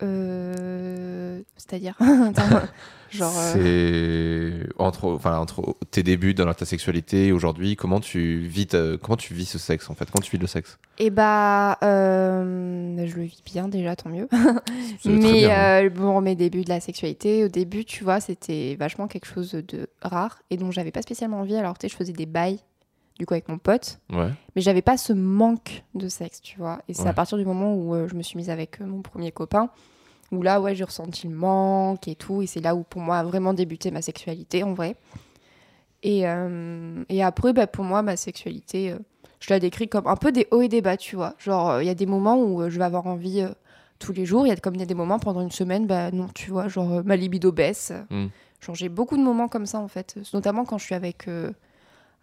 Speaker 3: Euh, C'est-à-dire Genre. euh,
Speaker 1: C'est entre, enfin, entre tes débuts dans ta sexualité et aujourd'hui, comment tu vis, ta- comment tu vis ce sexe en fait? Comment tu vis le sexe?
Speaker 3: Eh bah, euh, je le vis bien déjà, tant mieux. Mais
Speaker 1: bien, hein.
Speaker 3: bon, mes débuts de la sexualité, au début, tu vois, c'était vachement quelque chose de rare et dont j'avais pas spécialement envie. Alors, tu sais, je faisais des bails, du coup, avec mon pote,
Speaker 1: Ouais.
Speaker 3: mais j'avais pas ce manque de sexe, tu vois. Et c'est
Speaker 1: Ouais.
Speaker 3: à partir du moment où euh, je me suis mise avec euh, mon premier copain, où là, ouais, j'ai ressenti le manque et tout. Et c'est là où, pour moi, a vraiment débuté ma sexualité, en vrai. Et, euh, et après, bah, pour moi, ma sexualité, je la décris comme un peu des hauts et des bas, tu vois. Genre, il y a des moments où je vais avoir envie tous les jours. Il y a comme il y a des moments pendant une semaine, bah non, tu vois, genre ma libido baisse.
Speaker 1: Mm.
Speaker 3: Genre, j'ai beaucoup de moments comme ça, en fait. Notamment quand je suis avec. euh,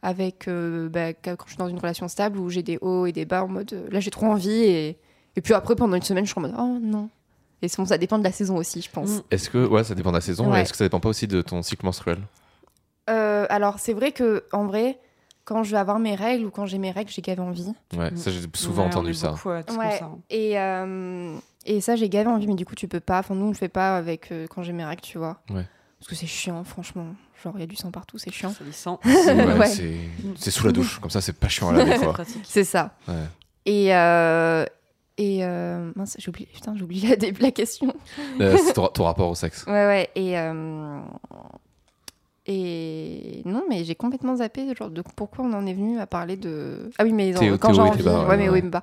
Speaker 3: avec euh, bah, quand je suis dans une relation stable où j'ai des hauts et des bas en mode euh, là j'ai trop envie et, et puis après pendant une semaine je suis en mode oh non et c'est bon, ça dépend de la saison aussi je pense.
Speaker 1: Est-ce que, ouais, ça dépend de la saison.
Speaker 3: Ouais.
Speaker 1: Est-ce que ça dépend pas aussi de ton cycle menstruel?
Speaker 3: Euh, alors c'est vrai que en vrai quand je vais avoir mes règles ou quand j'ai mes règles j'ai gavé envie
Speaker 1: Ouais, ça j'ai souvent
Speaker 2: Ouais,
Speaker 1: entendu ça.
Speaker 2: beaucoup
Speaker 3: Ouais.
Speaker 2: hein.
Speaker 3: et, euh, et ça j'ai gavé envie mais du coup tu peux pas enfin nous on le fait pas avec euh, quand j'ai mes règles tu vois
Speaker 1: Ouais.
Speaker 3: parce que c'est chiant franchement genre il y a du sang partout c'est chiant
Speaker 2: sent.
Speaker 1: Ouais,
Speaker 3: Ouais.
Speaker 1: c'est- C'est sous la douche, comme ça c'est pas chiant à laver
Speaker 2: C'est
Speaker 3: c'est ça
Speaker 1: Ouais.
Speaker 3: et euh, et euh, mince j'ai oublié putain j'ai oublié la, la question
Speaker 1: Euh, c'est ton, ton rapport au sexe.
Speaker 3: Ouais, ouais, et. euh, Et non, mais j'ai complètement zappé genre, de pourquoi on en est venu à parler de. Ah oui, mais
Speaker 1: Théo-
Speaker 3: quand j'ai envie.
Speaker 1: bas,
Speaker 3: ouais,
Speaker 1: ouais,
Speaker 3: mais
Speaker 1: ouais.
Speaker 3: oui, mais bas.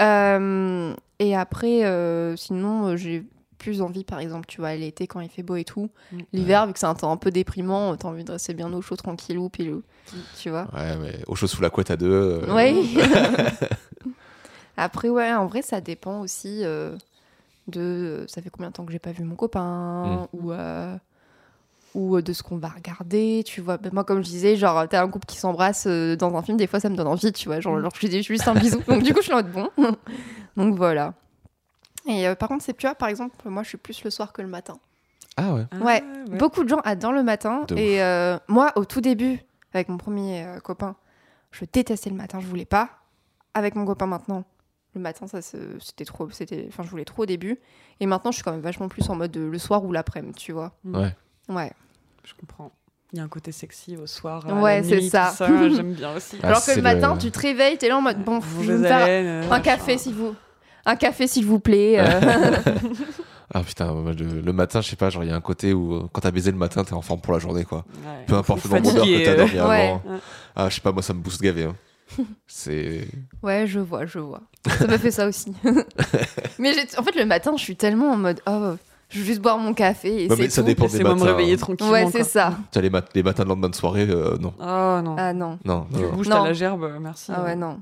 Speaker 3: Euh, Et après, euh, sinon, j'ai plus envie, par exemple, tu vois, l'été quand il fait beau et tout.
Speaker 2: Mm.
Speaker 3: L'hiver, vu que c'est un temps un peu déprimant, t'as envie de rester bien au chaud, tranquillou, pilou. Tu vois
Speaker 1: Ouais, mais au chaud sous la couette à deux. euh,
Speaker 3: Ouais. Après, ouais, en vrai, ça dépend aussi euh, de. euh, Ça fait combien de temps que j'ai pas vu mon copain ou. euh, ou euh, de ce qu'on va regarder, tu vois. Ben, moi, comme je disais, genre, t'as un couple qui s'embrasse euh, dans un film, des fois, ça me donne envie, tu vois. Genre, genre je lui dis juste un bisou. Donc, du coup, je suis en mode bon. Donc, voilà. Et euh, par contre, c'est, tu vois, par exemple, moi, je suis plus le soir que le matin.
Speaker 1: Ah ouais.
Speaker 2: Ah,
Speaker 3: Ouais, Beaucoup de gens adorent le matin.
Speaker 1: De
Speaker 3: et euh, moi, au tout début, avec mon premier euh, copain, je détestais le matin, je voulais pas. Avec mon copain maintenant, le matin, ça c'était trop, c'était, enfin, je voulais trop au début. Et maintenant, je suis quand même vachement plus en mode le soir ou l'après-midi, tu vois.
Speaker 1: Ouais.
Speaker 3: Ouais.
Speaker 2: Je comprends. Il y a un côté sexy au soir.
Speaker 3: Ouais, c'est ça.
Speaker 2: ça J'aime bien aussi.
Speaker 1: Ah,
Speaker 3: Alors que le matin,
Speaker 1: le-
Speaker 3: tu te réveilles, t'es là en mode bon, je vais me faire un café s'il vous, un café s'il vous plaît. euh.
Speaker 1: Ah putain, le, le matin, je sais pas, genre il y a un côté où euh, quand t'as baisé le matin, t'es en forme pour la journée quoi.
Speaker 2: Ouais.
Speaker 1: Peu importe le nombre d'heures que t'as
Speaker 2: euh.
Speaker 1: dormi
Speaker 3: Ouais.
Speaker 1: avant.
Speaker 2: Ouais.
Speaker 1: Ah, je sais pas, moi ça me booste gavé. hein. C'est.
Speaker 3: Ouais, je vois, je vois. Ça m'a fait ça aussi. mais en fait, le matin, je suis tellement en mode oh, je veux juste boire mon café et c'est
Speaker 1: ça dépend des
Speaker 2: Laissez-moi me
Speaker 1: matins.
Speaker 2: réveiller
Speaker 1: hein.
Speaker 2: tranquillement.
Speaker 3: Ouais, c'est ça.
Speaker 1: T'as les, mat- les matins de lendemain de soirée, euh, non.
Speaker 2: Oh non.
Speaker 3: Ah non.
Speaker 1: Non, non,
Speaker 2: Tu
Speaker 1: non.
Speaker 2: bouges,
Speaker 3: Non.
Speaker 2: la gerbe, euh, merci.
Speaker 3: Ah ouais, non.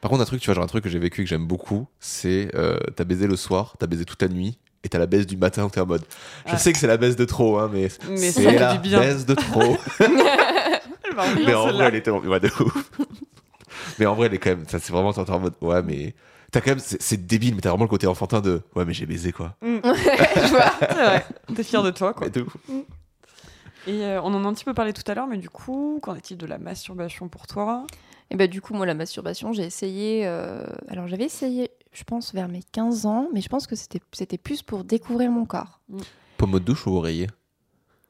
Speaker 1: Par contre, un truc, tu vois, genre un truc que j'ai vécu et que j'aime beaucoup, c'est euh, t'as baisé le soir, t'as baisé toute la nuit, et t'as la baisse du matin où t'es en mode. Je
Speaker 2: Ah.
Speaker 1: sais que c'est la baisse de trop, hein, mais, c'est la
Speaker 2: du bien.
Speaker 1: baisse de trop. Mais en vrai, elle était ouais, de ouf. mais en vrai, elle est quand même. Ça, c'est vraiment, t'es en mode. Ouais, mais. T'as quand même. C'est débile, mais t'as vraiment le côté enfantin de. Ouais, mais j'ai baisé, quoi.
Speaker 3: je vois.
Speaker 2: C'est vrai. T'es fier de toi, quoi.
Speaker 1: Mais de ouf.
Speaker 2: Et euh, on en a un petit peu parlé tout à l'heure, mais du coup, qu'en est-il de la masturbation pour toi?
Speaker 3: Et bah, du coup, moi, la masturbation, j'ai essayé. euh, Alors, j'avais essayé, je pense, vers mes 15 ans, mais je pense que c'était c'était plus pour découvrir mon corps.
Speaker 1: Pommeau de douche ou oreiller?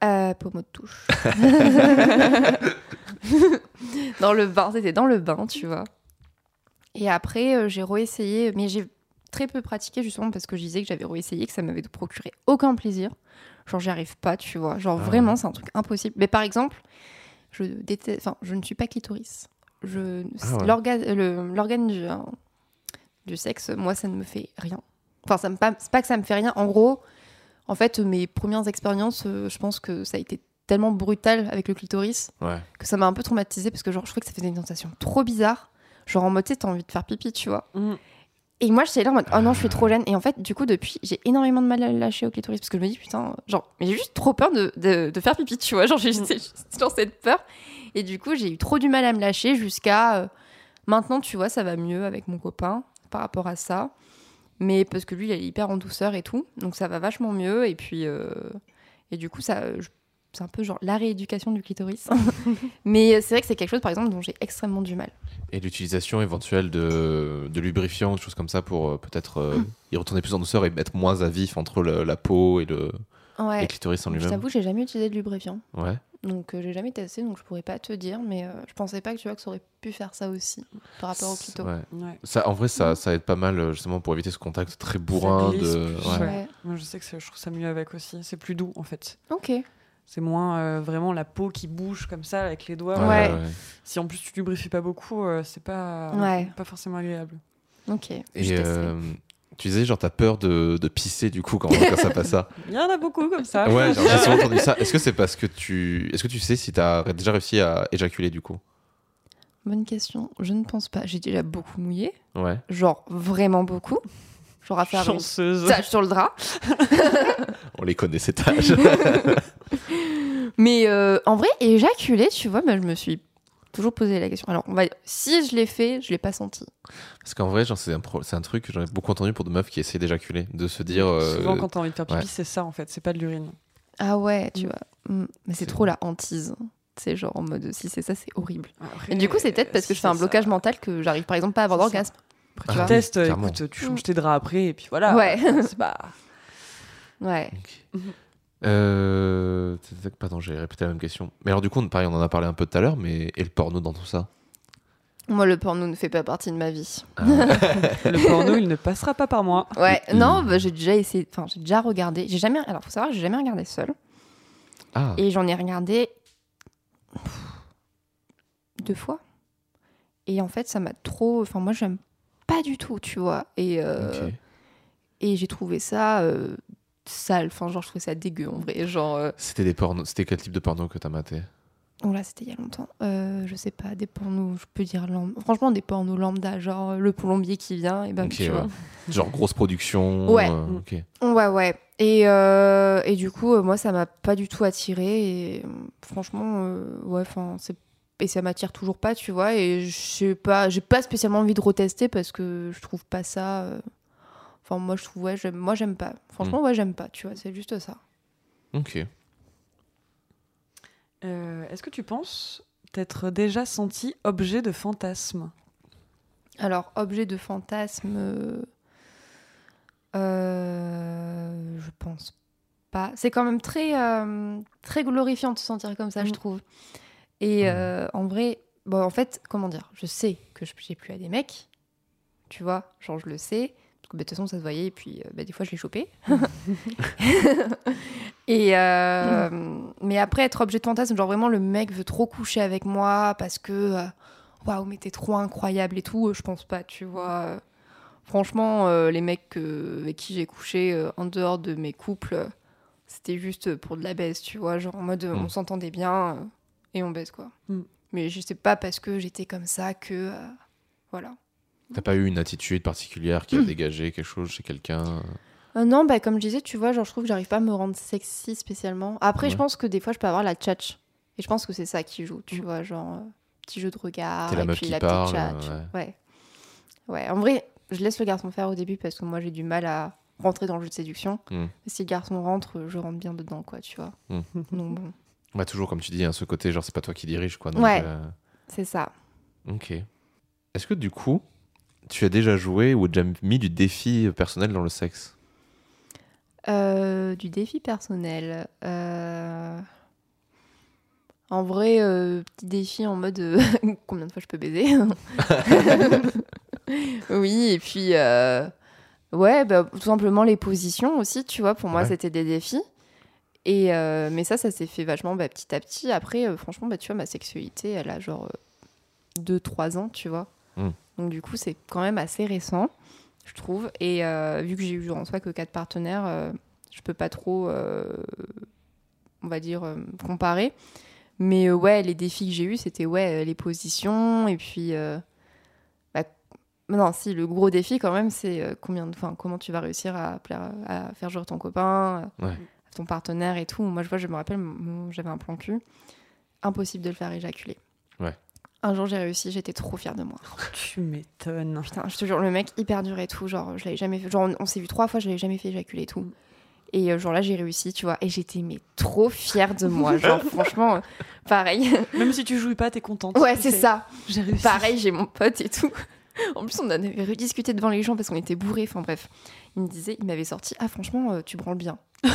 Speaker 3: Euh, pommeau de touche. dans le bain, c'était dans le bain, tu vois. Et après, euh, j'ai réessayé, mais j'ai très peu pratiqué justement parce que je disais que j'avais réessayé, que ça m'avait procuré aucun plaisir. Genre, j'y arrive pas, tu vois. Genre,
Speaker 1: Ah.
Speaker 3: vraiment, c'est un truc impossible. Mais par exemple, je déteste, enfin, je ne suis pas clitoris. Je,
Speaker 1: Ah ouais.
Speaker 3: l'organe, du, du sexe, moi, ça ne me fait rien. Enfin, ça me pas, c'est pas que ça me fait rien. En gros, en fait, mes premières expériences, euh, je pense que ça a été tellement brutal avec le clitoris
Speaker 1: Ouais.
Speaker 3: que ça m'a un peu traumatisée parce que genre je trouvais que ça faisait une sensation trop bizarre. Genre en mode, tu sais, t'as envie de faire pipi, tu vois.
Speaker 2: Mm.
Speaker 3: Et moi, j'étais là en mode, oh non, je suis trop jeune. Et en fait, du coup, depuis, j'ai énormément de mal à le lâcher au clitoris parce que je me dis, putain, genre, mais j'ai juste trop peur de, de, de faire pipi, tu vois. Genre, j'ai
Speaker 2: Mm.
Speaker 3: j'ai genre cette peur. Et du coup, j'ai eu trop du mal à me lâcher jusqu'à euh, maintenant, tu vois, ça va mieux avec mon copain par rapport à ça. Mais parce que lui, il est hyper en douceur et tout. Donc ça va vachement mieux. Et puis, euh, et du coup, ça, je- c'est un peu genre la rééducation du clitoris. Mais c'est vrai que c'est quelque chose, par exemple, dont j'ai extrêmement du mal.
Speaker 1: Et l'utilisation éventuelle de, de lubrifiants, des choses comme ça pour euh, peut-être euh,
Speaker 3: Mm.
Speaker 1: y retourner plus en douceur et être moins à vif entre le- la peau et le, clitoris en
Speaker 3: Je
Speaker 1: lui-même.
Speaker 3: t'avoue, j'ai jamais utilisé de lubrifiant.
Speaker 1: Ouais.
Speaker 3: Donc euh, j'ai jamais testé, donc je pourrais pas te dire, mais euh, je pensais pas que tu vois que ça aurait pu faire ça aussi par rapport au clito.
Speaker 1: Ouais.
Speaker 2: Ouais.
Speaker 1: Ça, en vrai, ça, ça aide pas mal euh, justement pour éviter ce contact très bourrin
Speaker 2: glisse
Speaker 1: de.
Speaker 2: plus,
Speaker 1: ouais.
Speaker 2: ouais.
Speaker 3: Ouais.
Speaker 2: Moi, je sais que je trouve ça mieux avec aussi. C'est plus doux en fait.
Speaker 3: Ok.
Speaker 2: C'est moins euh, vraiment la peau qui bouge comme ça avec les doigts.
Speaker 3: Ouais.
Speaker 2: Si en plus tu lubrifies pas beaucoup, euh, c'est pas,
Speaker 3: Ouais.
Speaker 2: pas forcément agréable.
Speaker 3: Ok.
Speaker 1: Et euh, tu disais, genre, t'as peur de, de pisser du coup quand, quand ça passe ça.
Speaker 2: Il y en a beaucoup comme ça.
Speaker 1: Ouais, j'ai souvent entendu ça. Est-ce que c'est parce que tu. Est-ce que tu sais si t'as déjà réussi à éjaculer du coup?
Speaker 3: Bonne question. Je ne pense pas. J'ai déjà beaucoup mouillé,
Speaker 1: Ouais.
Speaker 3: genre vraiment beaucoup. Genre à faire une
Speaker 2: Chanceuse.
Speaker 3: tâche sur le drap.
Speaker 1: On les connaît cet âge.
Speaker 3: En vrai, éjaculer, tu vois, bah, je me suis toujours posé la question. Alors, on va... si je l'ai fait, je l'ai pas senti.
Speaker 1: Parce qu'en vrai, genre, c'est un, pro- c'est un truc que j'en ai beaucoup entendu pour de meufs qui essaient d'éjaculer. De se dire. euh,
Speaker 2: Souvent quand t'as envie de faire pipi,
Speaker 1: ouais.
Speaker 2: c'est ça en fait. C'est pas de l'urine.
Speaker 3: Ah ouais, tu
Speaker 2: Mm.
Speaker 3: vois. Mm. Mais c'est trop la hantise. C'est genre en mode si c'est ça, c'est horrible.
Speaker 2: Après,
Speaker 3: Et du coup, c'est peut-être parce que je fais un blocage mental que j'arrive par exemple pas à avoir d'orgasme.
Speaker 2: Après,
Speaker 1: Ah
Speaker 2: tu
Speaker 1: oui,
Speaker 2: testes, écoute, tu changes tes draps après et puis voilà.
Speaker 3: Ouais.
Speaker 2: C'est pas.
Speaker 3: Ouais.
Speaker 1: Ok. Euh... Pardon, j'ai répété la même question. Mais alors, du coup, on- pareil, on en a parlé un peu tout à l'heure, mais. Et le porno dans tout ça?
Speaker 3: Moi, le porno ne fait pas partie de ma vie.
Speaker 2: Le porno, il ne passera pas par moi.
Speaker 3: Ouais,
Speaker 1: Mm.
Speaker 3: non, bah, j'ai déjà essayé, enfin, j'ai déjà regardé. J'ai jamais, alors faut savoir, j'ai jamais regardé seul.
Speaker 1: Ah,
Speaker 3: Et j'en ai regardé deux fois. Et en fait, ça m'a trop. Enfin, moi, j'aime pas du tout, tu vois. Et, euh, et j'ai trouvé ça euh, sale. Enfin, genre, je trouvais ça dégueu en vrai. Genre, euh,
Speaker 1: C'était des pornos. C'était quel type de porno que t'as maté?
Speaker 3: Oh là, c'était il y a longtemps. Euh, je sais pas, des pornos, je peux dire. Franchement, des pornos lambda, genre euh, le plombier qui vient, et ben, tu
Speaker 1: ouais.
Speaker 3: vois.
Speaker 1: Genre grosse production.
Speaker 3: Ouais.
Speaker 1: euh.
Speaker 3: Ouais, ouais. Et, euh, et du coup, moi, ça m'a pas du tout attiré. Et franchement, ouais, enfin, c'est. Et ça m'attire toujours pas, tu vois. Et je sais pas, j'ai pas spécialement envie de retester parce que je trouve pas ça. Enfin, moi, je trouve, ouais, j'aime, moi, j'aime pas. Franchement, ouais, j'aime pas, tu vois, c'est juste ça.
Speaker 1: Ok.
Speaker 2: Euh, Est-ce que tu penses t'être déjà senti objet de fantasme?
Speaker 3: Alors, objet de fantasme. euh, euh, je pense pas. C'est quand même très, euh, très glorifiant de se sentir comme ça, je
Speaker 2: Mm.
Speaker 3: trouve. Et
Speaker 1: Mm.
Speaker 3: euh, en vrai, bon, en fait, comment dire? Je sais que je- j'ai plus à des mecs. Tu vois, genre, je le sais. Bah, de toute façon, ça se voyait. Et puis, euh, bah, des fois, je l'ai chopé. et euh, Mais après, être objet de fantasme, genre vraiment, le mec veut trop coucher avec moi parce que. euh, Waouh, mais t'es trop incroyable et tout. Je pense pas, tu vois. Franchement, euh, les mecs euh, avec qui j'ai couché euh, en dehors de mes couples, c'était juste pour de la baisse, tu vois. Genre en mode, euh,
Speaker 1: Mm.
Speaker 3: on s'entendait bien euh, et on baisse, quoi.
Speaker 2: Mm.
Speaker 3: Mais je sais pas parce que j'étais comme ça que. euh, voilà.
Speaker 1: T'as pas eu une attitude particulière qui a dégagé quelque chose chez quelqu'un
Speaker 3: Euh, non, bah, comme je disais, tu vois, genre, je trouve que j'arrive pas à me rendre sexy spécialement. Après, je pense que des fois, je peux avoir la tchatch. Et je pense que c'est ça qui joue, tu
Speaker 2: Mm.
Speaker 3: vois, genre, euh, petit jeu de regard.
Speaker 1: La
Speaker 3: et
Speaker 1: meuf
Speaker 3: puis
Speaker 1: qui
Speaker 3: la
Speaker 1: parle,
Speaker 3: petite tchatch.
Speaker 1: euh,
Speaker 3: ouais. ouais. en vrai, je laisse le garçon faire au début parce que moi, j'ai du mal à rentrer dans le jeu de séduction.
Speaker 1: Mm.
Speaker 3: Et si le garçon rentre, je rentre bien dedans, quoi, tu vois. Donc bon,
Speaker 1: Bah, toujours, comme tu dis, hein, ce côté, genre, c'est pas toi qui dirige, quoi. donc,
Speaker 3: Ouais.
Speaker 1: euh,
Speaker 3: c'est ça.
Speaker 1: Ok. Est-ce que du coup, tu as déjà joué ou déjà mis du défi personnel dans le sexe
Speaker 3: Euh, du défi personnel. euh, En vrai, euh, petit défi en mode combien de fois je peux baiser Oui, et puis ouais, bah, tout simplement les positions aussi, tu vois, pour moi
Speaker 1: Ouais.
Speaker 3: c'était des défis. Et mais ça, ça s'est fait vachement bah, petit à petit. Après, franchement, bah, tu vois, ma sexualité, elle a genre 2-3 ans, tu vois.
Speaker 1: Mm.
Speaker 3: Donc du coup, c'est quand même assez récent, je trouve. Et euh, vu que j'ai eu en soi que quatre partenaires, euh, je peux pas trop, euh, on va dire, euh, comparer. Mais ouais, les défis que j'ai eus, c'était ouais, les positions. Et puis, bah, non, si, le gros défi quand même, c'est combien de, enfin, comment tu vas réussir à, plaire, à faire jouer ton copain,
Speaker 1: Ouais.
Speaker 3: à ton partenaire et tout. Moi, je vois, je me rappelle, j'avais un plan cul. Impossible de le faire éjaculer.
Speaker 1: Ouais.
Speaker 3: Un jour, j'ai réussi, j'étais trop fière de moi.
Speaker 2: Tu m'étonnes.
Speaker 3: Putain, je te jure, le mec hyper dur et tout. Genre, je l'avais jamais fait. Genre, on, on s'est vu trois fois, je l'avais jamais fait éjaculer et tout. Et euh, genre là, j'ai réussi, tu vois. Et j'étais mais trop fière de moi. Genre, franchement, euh, pareil.
Speaker 2: Même si tu jouis pas, t'es contente.
Speaker 3: Ouais, c'est ça.
Speaker 2: J'ai réussi.
Speaker 3: Pareil, j'ai mon pote et tout. En plus, on avait rediscuté devant les gens parce qu'on était bourrés. Enfin bref, il me disait, il m'avait sorti, ah franchement, euh, tu branles bien.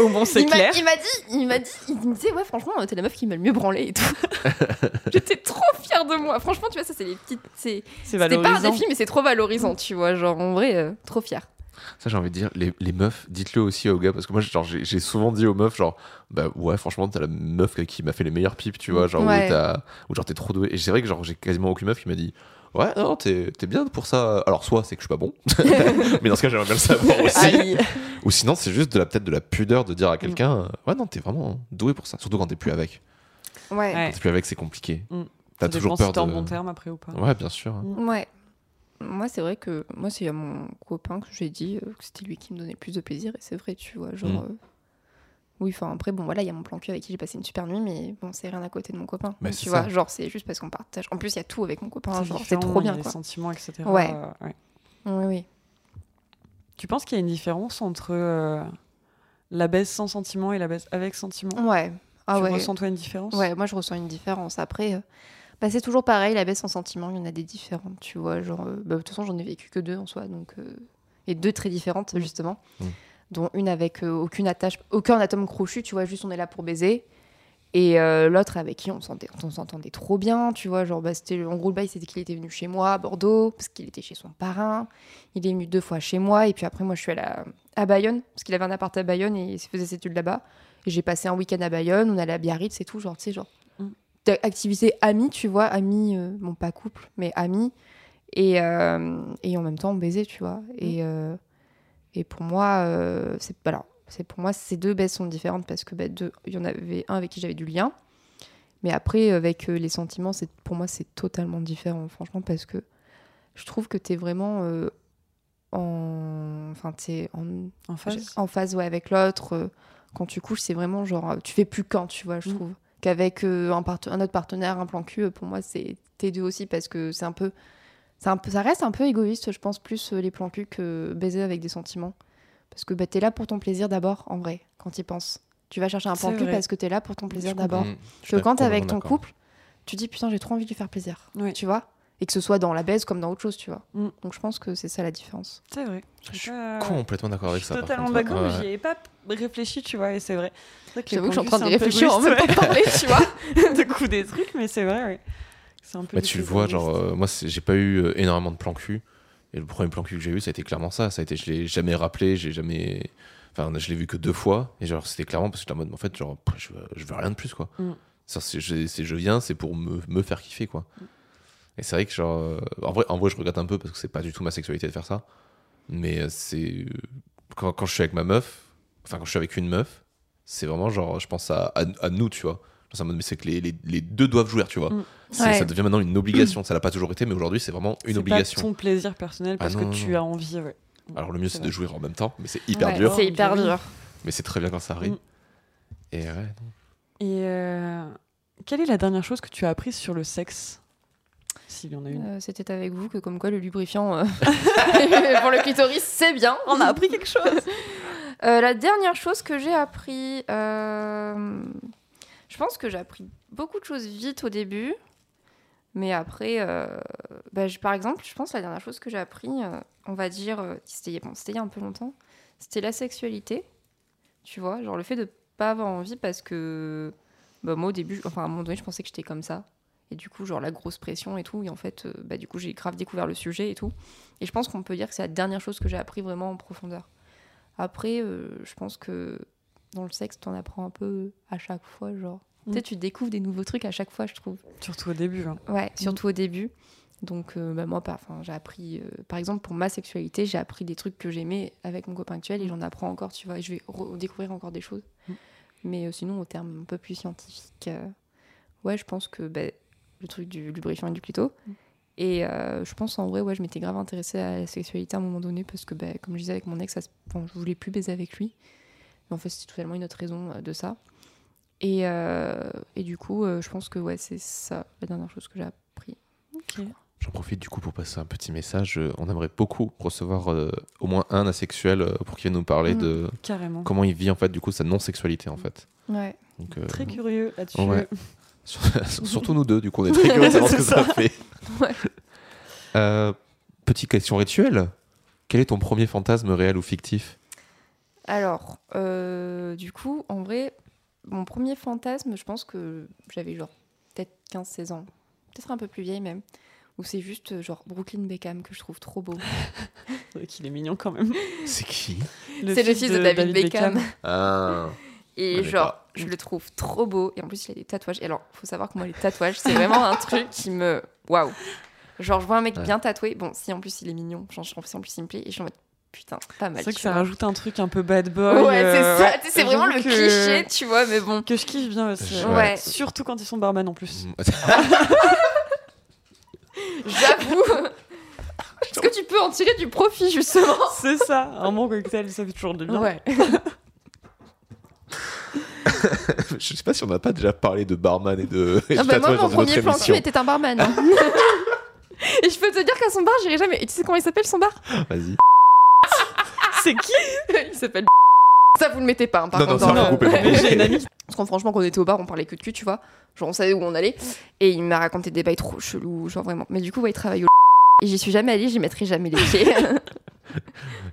Speaker 2: Au moins, c'est
Speaker 3: il m'a-
Speaker 2: clair.
Speaker 3: Il m'a dit, il m'a dit, il me disait, ouais, franchement, t'es la meuf qui m'a le mieux branlé et tout. J'étais trop fière de moi. Franchement, tu vois, ça, c'est les petites. C'est c'était pas un défi, mais c'est trop valorisant, tu vois. Genre, en vrai, euh, trop fière.
Speaker 1: Ça, j'ai envie de dire, les, les meufs, dites-le aussi aux gars, parce que moi, genre, j'ai souvent dit aux meufs, genre, bah ouais, franchement, t'as la meuf qui m'a fait les meilleures pipes, tu vois, genre,
Speaker 3: Ouais.
Speaker 1: où genre, t'es trop doué. Et c'est vrai que, genre, j'ai quasiment aucune meuf qui m'a dit, ouais, non, t'es t'es bien pour ça. Alors, soit c'est que je suis pas bon, mais dans ce cas, j'aimerais bien le savoir aussi.
Speaker 2: Aïe.
Speaker 1: Ou sinon, c'est juste de la peut-être de la pudeur de dire à quelqu'un, euh, ouais, non, t'es vraiment doué pour ça. Surtout quand t'es plus avec.
Speaker 3: Ouais.
Speaker 2: Ouais.
Speaker 1: Quand t'es plus avec, c'est compliqué.
Speaker 2: Mm.
Speaker 1: T'as toujours
Speaker 2: dépend si
Speaker 1: peur
Speaker 2: t'es en
Speaker 1: de.
Speaker 2: bon terme après ou pas.
Speaker 1: Ouais, bien sûr.
Speaker 3: Ouais. Moi, c'est vrai que moi, c'est à mon copain que j'ai dit euh, que c'était lui qui me donnait le plus de plaisir. Et c'est vrai, tu vois. Genre.
Speaker 1: Mm.
Speaker 3: euh, Oui, enfin, après, bon, voilà, il y a mon plan cul avec qui j'ai passé une super nuit, mais bon, c'est rien à côté de mon copain.
Speaker 1: Mais
Speaker 3: Donc,
Speaker 1: c'est
Speaker 3: tu
Speaker 1: ça.
Speaker 3: vois, genre, c'est juste parce qu'on partage. En plus, il y a tout avec mon copain. Genre, c'est trop
Speaker 2: il y a
Speaker 3: bien,
Speaker 2: Les
Speaker 3: quoi.
Speaker 2: sentiments, etc.
Speaker 3: Ouais.
Speaker 2: euh, ouais.
Speaker 3: Oui, oui.
Speaker 2: Tu penses qu'il y a une différence entre euh, la baisse sans sentiment et la baisse avec sentiment
Speaker 3: Ouais. Ah
Speaker 2: Tu
Speaker 3: ouais.
Speaker 2: ressens toi une différence?
Speaker 3: Ouais, moi, je ressens une différence. Après. euh, Bah, c'est toujours pareil, la baisse en sentiment, il y en a des différentes, tu vois. Genre, euh, bah, de toute façon, j'en ai vécu que deux en soi, donc. euh, Et deux très différentes,
Speaker 2: Mm.
Speaker 3: justement.
Speaker 1: Mm.
Speaker 3: Dont une avec euh, aucune attache, aucun atome crochu, tu vois, juste on est là pour baiser. Et euh, l'autre avec qui on s'entendait, trop bien, tu vois. Genre, bah, c'était, en gros, le bail, c'était qu'il était venu chez moi à Bordeaux, parce qu'il était chez son parrain. Il est venu deux fois chez moi, et puis après, moi, je suis allée à, à Bayonne, parce qu'il avait un appart à Bayonne et il faisait ses études là-bas. Et j'ai passé un week-end à Bayonne, on allait à Biarritz et tout, genre, tu sais, genre.
Speaker 2: Mm.
Speaker 3: Activité amie, tu vois, amie, euh, bon, pas couple, mais amie. Et, euh, et en même temps, on baisait, tu vois. Et, euh, et pour moi, euh, c'est alors, c'est pour moi ces deux baises sont différentes parce que bah, deux, il y en avait un avec qui j'avais du lien, mais après avec euh, les sentiments, c'est pour moi c'est totalement différent, franchement, parce que je trouve que t'es vraiment euh, en, enfin t'es en,
Speaker 2: En phase
Speaker 3: en phase ouais, avec l'autre. quand tu couches, c'est vraiment genre, tu fais plus qu'un, tu vois, je
Speaker 2: Mm.
Speaker 3: trouve. Qu'avec un, un autre partenaire, un plan cul, pour moi, c'est t'es deux aussi parce que c'est un peu. C'est Un peu, ça reste un peu égoïste, je pense, plus euh, les plans cul que baiser avec des sentiments. Parce que bah, t'es là pour ton plaisir d'abord, en vrai, quand y penses. Tu vas chercher un plan cul
Speaker 2: vrai.
Speaker 3: parce que t'es là pour ton plaisir
Speaker 2: Je
Speaker 3: d'abord.
Speaker 1: Je suis
Speaker 3: Que quand t'es avec ton couple, tu dis putain, j'ai trop envie de lui faire plaisir.
Speaker 2: Oui.
Speaker 3: Tu vois Et que ce soit dans la baise comme dans autre chose, tu vois.
Speaker 2: Mm.
Speaker 3: Donc je pense que c'est ça la différence.
Speaker 2: C'est vrai.
Speaker 1: Je suis complètement d'accord
Speaker 2: Je
Speaker 1: avec
Speaker 2: suis
Speaker 1: ça. par
Speaker 2: totalement
Speaker 1: contre.
Speaker 2: d'accord, mais
Speaker 1: Ouais.
Speaker 2: j'y avais pas réfléchi, tu vois, et c'est vrai. C'est vrai que les
Speaker 3: J'avoue que je suis en train de réfléchir en même temps parler, tu vois.
Speaker 2: de coup des trucs, mais c'est vrai, ouais. Un peu
Speaker 1: Bah, tu le vois, genre, euh, moi, j'ai pas eu euh, énormément de plans cul. Et le premier plan cul que j'ai eu, ça a été clairement ça. Ça a été, je l'ai jamais rappelé, j'ai jamais. Enfin, je l'ai vu que deux fois. Et genre, c'était clairement parce que j'étais en mode, en fait, genre, je veux, je veux rien de plus, quoi.
Speaker 2: Mm.
Speaker 1: C'est- je, viens, c'est pour me, me faire kiffer, quoi. Et c'est vrai que, genre, euh, en vrai, en vrai, je regrette un peu parce que c'est pas du tout ma sexualité de faire ça. Mais c'est. Quand, quand je suis avec ma meuf, enfin, quand je suis avec une meuf, c'est vraiment genre, je pense à, à, à nous, tu vois. C'est en mode, mais c'est que les, les, les deux doivent jouer, tu vois.
Speaker 2: Mm.
Speaker 1: C'est-
Speaker 3: Ouais.
Speaker 1: Ça devient maintenant une obligation. Ça l'a pas toujours été, mais aujourd'hui, c'est vraiment une
Speaker 2: C'est
Speaker 1: obligation.
Speaker 2: Pas ton plaisir personnel
Speaker 1: Ah
Speaker 2: parce
Speaker 1: non,
Speaker 2: que tu
Speaker 1: non.
Speaker 2: as envie, ouais.
Speaker 1: Alors le mieux,
Speaker 2: C'est
Speaker 1: c'est de jouer en même temps, mais c'est hyper
Speaker 3: Ouais,
Speaker 1: dur.
Speaker 3: C'est hyper dur.
Speaker 1: Mais c'est très bien quand ça arrive.
Speaker 2: Mm.
Speaker 1: Et ouais, non.
Speaker 2: Et euh, quelle est la dernière chose que tu as apprise sur le sexe? S'il y en a une.
Speaker 3: Euh, C'était avec vous que comme quoi le lubrifiant euh, pour le clitoris c'est bien.
Speaker 2: On a appris quelque chose
Speaker 3: Euh, la dernière chose que j'ai appris, euh, je pense que j'ai appris beaucoup de choses vite au début, mais après, euh, bah, par exemple, je pense que la dernière chose que j'ai appris, euh, on va dire, euh, c'était il y a un peu longtemps, c'était la sexualité, tu vois, genre le fait de pas avoir envie parce que bah, moi au début, enfin à un moment donné, je pensais que j'étais comme ça. Et du coup, genre la grosse pression et tout. Et en fait, bah, du coup, j'ai grave découvert le sujet et tout. Et je pense qu'on peut dire que c'est la dernière chose que j'ai appris vraiment en profondeur. Après, je pense que dans le sexe, t'en apprends un peu à chaque fois, genre.
Speaker 2: Mm.
Speaker 3: Tu sais, tu découvres des nouveaux trucs à chaque fois, je trouve.
Speaker 2: Surtout au début. hein.
Speaker 3: Ouais, surtout au début. Donc, euh, bah, moi, par, enfin, j'ai appris, euh, par exemple, pour ma sexualité, j'ai appris des trucs que j'aimais avec mon copain actuel et j'en apprends encore, tu vois, et je vais découvrir encore des choses.
Speaker 2: Mm.
Speaker 3: Mais euh, sinon, au terme un peu plus scientifique, euh, ouais, je pense que bah, le truc du lubrifiant et du clito.
Speaker 2: Mm.
Speaker 3: Et euh, je pense en vrai, ouais, je m'étais grave intéressée à la sexualité à un moment donné parce que, bah, comme je disais avec mon ex, ça bon, je voulais plus baiser avec lui. Mais en fait, c'est totalement une autre raison euh, de ça. Et, euh, et du coup, euh, je pense que ouais, c'est ça la dernière chose que j'ai appris.
Speaker 1: J'en profite du coup pour passer un petit message. On aimerait beaucoup recevoir euh, au moins un asexuel euh, pour qu'il vienne nous parler
Speaker 3: Mm.
Speaker 1: de
Speaker 2: Carrément.
Speaker 1: comment il vit en fait du coup sa non-sexualité en fait.
Speaker 3: Ouais.
Speaker 1: Donc, euh,
Speaker 2: Très curieux là-dessus.
Speaker 1: Ouais. surtout nous deux, du coup on est très curieux de savoir ce que ça
Speaker 2: ça.
Speaker 1: fait.
Speaker 3: Ouais.
Speaker 1: Euh, petite question rituelle. Quel est ton premier fantasme réel ou fictif?
Speaker 3: Alors, euh, du coup, en vrai, mon premier fantasme, je pense que j'avais genre peut-être 15-16 ans, peut-être un peu plus vieille même, où c'est juste euh, genre Brooklyn Beckham que je trouve trop beau.
Speaker 2: Qu'il est mignon quand même.
Speaker 1: C'est qui?
Speaker 3: C'est le fils de, David, Beckham.
Speaker 1: Ah
Speaker 3: Et
Speaker 1: connais
Speaker 3: genre,
Speaker 1: pas.
Speaker 3: je le trouve trop beau. Et en plus, il a des tatouages. Et alors, faut savoir que moi, les tatouages, c'est vraiment un truc qui me. Waouh! Genre, je vois un mec
Speaker 1: Ouais.
Speaker 3: bien tatoué. Bon, si en plus il est mignon, genre, en plus, en plus il me plaît. Et je suis en mode putain, pas mal.
Speaker 2: C'est vrai que ça
Speaker 3: vois.
Speaker 2: rajoute un truc un peu bad boy.
Speaker 3: Ouais,
Speaker 2: euh,
Speaker 3: c'est ça.
Speaker 2: ouais.
Speaker 3: Tu sais, C'est vraiment le
Speaker 2: que-
Speaker 3: cliché, tu vois, mais bon.
Speaker 2: Que je kiffe bien aussi.
Speaker 1: Ouais.
Speaker 3: Ouais.
Speaker 2: Surtout quand ils sont barman en plus.
Speaker 3: J'avoue. Est-ce que tu peux en tirer du profit, justement?
Speaker 2: C'est ça, un bon cocktail, ça fait toujours du bien.
Speaker 3: Ouais.
Speaker 1: Je sais pas si on n'a pas déjà parlé de barman et de, et
Speaker 3: Ah bah moi, mon premier plan cul était un barman. Et je peux te dire qu'à son bar, j'irai jamais. Et tu sais comment il s'appelle son bar?
Speaker 1: Vas-y.
Speaker 2: C'est qui
Speaker 3: Il s'appelle. Ça, vous le mettez pas, hein, par
Speaker 1: Non, non,
Speaker 3: contre.
Speaker 1: ça
Speaker 3: dans
Speaker 1: va
Speaker 3: le-
Speaker 1: couper, par
Speaker 2: Mais
Speaker 1: contre.
Speaker 2: j'ai une amie.
Speaker 3: Parce qu'on, franchement, quand on était au bar, on parlait que de cul, tu vois. Genre, on savait où on allait. Et il m'a raconté des bails trop chelous, genre vraiment. Mais du coup, ouais, il travaille au. Et j'y suis jamais allée, j'y mettrai jamais les pieds.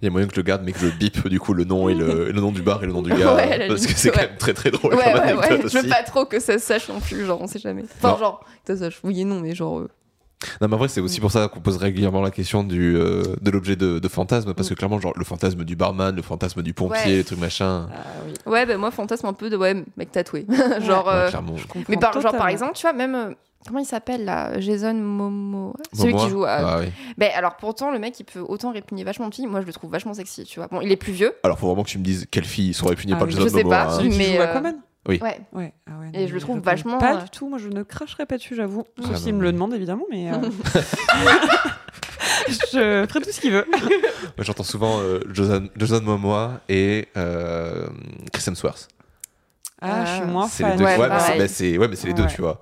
Speaker 1: Il y a moyen que je le garde, mais que je bip du coup le nom et le, le nom du bar et le nom du gars.
Speaker 3: Ouais,
Speaker 1: parce que c'est quand même très très drôle
Speaker 3: ouais,
Speaker 1: comme
Speaker 3: ouais,
Speaker 1: anecdote
Speaker 3: ouais. Je veux pas trop que ça se sache non plus, genre, on sait jamais. Enfin,
Speaker 1: Non.
Speaker 3: genre, que ça se sache, oui et non, mais genre. euh,
Speaker 1: Non, mais en vrai, c'est aussi pour ça qu'on pose régulièrement la question du, euh, de l'objet de, de fantasme, parce que
Speaker 3: Mm.
Speaker 1: clairement, genre, le fantasme du barman, le fantasme du pompier,
Speaker 3: Ouais.
Speaker 1: les trucs machin.
Speaker 2: Ah oui.
Speaker 3: Ouais, bah moi, fantasme un peu de, ouais, mec tatoué. genre.
Speaker 1: Ouais,
Speaker 3: euh,
Speaker 1: clairement.
Speaker 2: Je comprends
Speaker 3: Mais par, genre, par exemple, tu vois, même. euh, Comment il s'appelle là Jason Momo. Celui
Speaker 1: Momoa
Speaker 3: qui joue à.
Speaker 1: Ah oui.
Speaker 3: Ben alors pourtant, le mec, il peut autant répugner vachement de filles. Moi, je le trouve vachement sexy, tu vois. Bon, il est plus vieux.
Speaker 1: Alors, faut vraiment que tu me dises quelles filles sont répugnées
Speaker 2: Ah
Speaker 1: par
Speaker 2: oui,
Speaker 1: Jason
Speaker 3: je sais
Speaker 1: Momoa,
Speaker 3: pas,
Speaker 1: hein.
Speaker 3: Mais, euh,
Speaker 1: Oui.
Speaker 3: Ouais.
Speaker 2: Ouais. Ah ouais,
Speaker 3: Et je le trouve vachement,
Speaker 2: Pas
Speaker 3: euh,
Speaker 2: du tout, moi je ne cracherai pas dessus, j'avoue.
Speaker 1: Ah,
Speaker 2: Sauf
Speaker 1: bah,
Speaker 2: s'il me le demande évidemment, mais. euh, je ferai tout ce qu'il veut.
Speaker 1: Moi, J'entends souvent euh, Jason, Jason Momoa et euh, Chris Hemsworth.
Speaker 2: Ah, je suis moins
Speaker 1: C'est les deux.
Speaker 3: Ouais,
Speaker 1: Ouais, mais c'est
Speaker 3: pareil.
Speaker 1: bah, c'est- ouais, mais c'est les deux,
Speaker 2: Ouais.
Speaker 1: tu vois.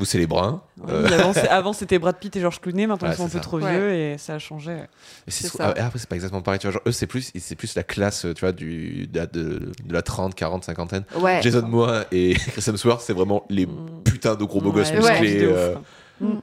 Speaker 1: Vous, c'est les bruns.
Speaker 2: Ouais,
Speaker 1: Euh,
Speaker 2: avant, c'est- c'était Brad Pitt et George Clooney, maintenant
Speaker 1: Ouais,
Speaker 2: ils sont un
Speaker 1: c'est
Speaker 2: peu trop
Speaker 3: Ouais.
Speaker 2: vieux et ça a changé.
Speaker 1: Et c'est
Speaker 3: C'est ça.
Speaker 1: ah, après, c'est pas exactement pareil. Tu vois, genre, eux, c'est plus, c'est plus la classe, tu vois, du, de, la, de, de la 30, 40, cinquantaine.
Speaker 3: Ouais.
Speaker 1: Jason Momoa et Chris Hemsworth, c'est vraiment les
Speaker 2: Mm.
Speaker 1: putains de gros beaux gosses musclés. euh,
Speaker 3: Mm.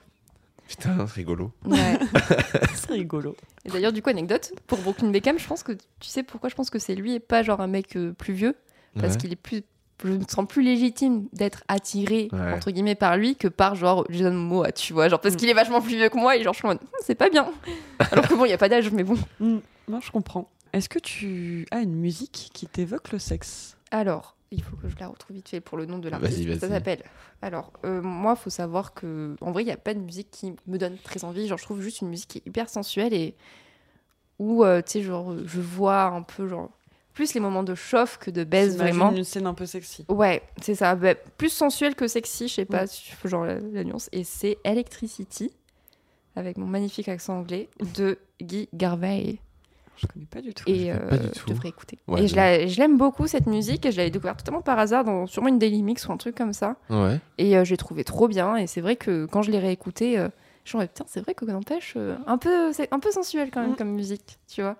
Speaker 1: Putain, rigolo.
Speaker 3: Ouais.
Speaker 2: C'est rigolo.
Speaker 3: Et d'ailleurs, du coup, anecdote, pour Brooklyn Beckham, je pense que tu sais pourquoi je pense que c'est lui et pas genre un mec euh, plus vieux? Parce
Speaker 1: Ouais.
Speaker 3: qu'il est plus. Je me sens plus légitime d'être attiré
Speaker 1: Ouais.
Speaker 3: entre guillemets par lui que par genre Jason Momoa, tu vois. Genre parce
Speaker 2: Mm.
Speaker 3: qu'il est vachement plus vieux que moi et genre je suis en mode, Hum, c'est pas bien. Alors que bon, il y a pas d'âge, mais bon.
Speaker 2: Mm. Non, je comprends. Est-ce que tu as une musique qui t'évoque le sexe?
Speaker 3: Alors, il faut que je la retrouve vite fait pour le nom de l'artiste.
Speaker 1: Vas-y, vas-y.
Speaker 3: Ça s'appelle. Alors, euh, moi, faut savoir que, en vrai, il n'y a pas de musique qui me donne très envie. Genre, je trouve juste une musique qui est hyper sensuelle et où, euh, tu sais, genre, je vois un peu, genre, plus les moments de chauffe que de
Speaker 2: T'imagines
Speaker 3: vraiment.
Speaker 2: une scène un peu sexy.
Speaker 3: Ouais, c'est ça. Bah, plus sensuel que sexy, je sais pas, si je fais genre la, la nuance. Et c'est Electricity, avec mon magnifique accent anglais, de Guy Garvey.
Speaker 2: Je connais pas du tout.
Speaker 3: Et
Speaker 1: connais
Speaker 3: euh,
Speaker 1: pas du tout.
Speaker 3: je devrais écouter.
Speaker 1: Ouais,
Speaker 3: et je, la- je l'aime beaucoup cette musique et je l'avais découverte totalement par hasard dans sûrement une daily mix ou un truc comme ça.
Speaker 1: Ouais.
Speaker 3: Et euh, j'ai trouvé trop bien. Et c'est vrai que quand je l'ai réécouté, euh, je me suis dit, putain, c'est vrai que n'empêche, euh, un peu, c'est un peu sensuel quand même
Speaker 2: Mm.
Speaker 3: comme musique, tu vois.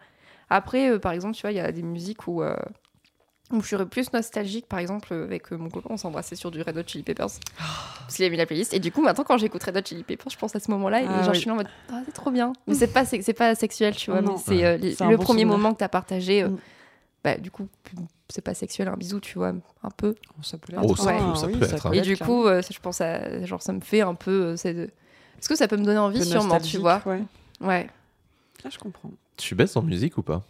Speaker 3: Après, euh, par exemple, tu vois, il y a des musiques où, euh, où je serais plus nostalgique. Par exemple, avec euh, mon copain, on s'embrassait sur du Red Hot Chili Peppers. Parce qu'il a mis la playlist. Et du coup, maintenant, quand j'écoute Red Hot Chili Peppers, je pense à ce moment-là. Et
Speaker 2: Ah
Speaker 3: genre,
Speaker 2: oui.
Speaker 3: je suis là en mode, ah, c'est trop bien. Mais c'est pas, c'est, pas sexuel, tu vois.
Speaker 2: Non.
Speaker 3: mais c'est euh, le
Speaker 2: bon
Speaker 3: premier
Speaker 2: souvenir.
Speaker 3: moment que t'as partagé. euh,
Speaker 2: Mm.
Speaker 3: bah, du coup, c'est pas sexuel, un bisou, tu vois, un peu.
Speaker 2: Oh, ça peut
Speaker 1: Oh,
Speaker 2: l'être.
Speaker 1: ça peut- ça
Speaker 2: oui,
Speaker 1: peut hein.
Speaker 3: Et
Speaker 2: être,
Speaker 3: du coup, euh, ça, je pense à. Genre, ça me fait un peu. euh, Est-ce que ça peut me donner envie, sûrement, tu vois?
Speaker 2: Ouais.
Speaker 3: Ouais.
Speaker 2: Là, je comprends.
Speaker 1: Tu baisses en musique ou pas?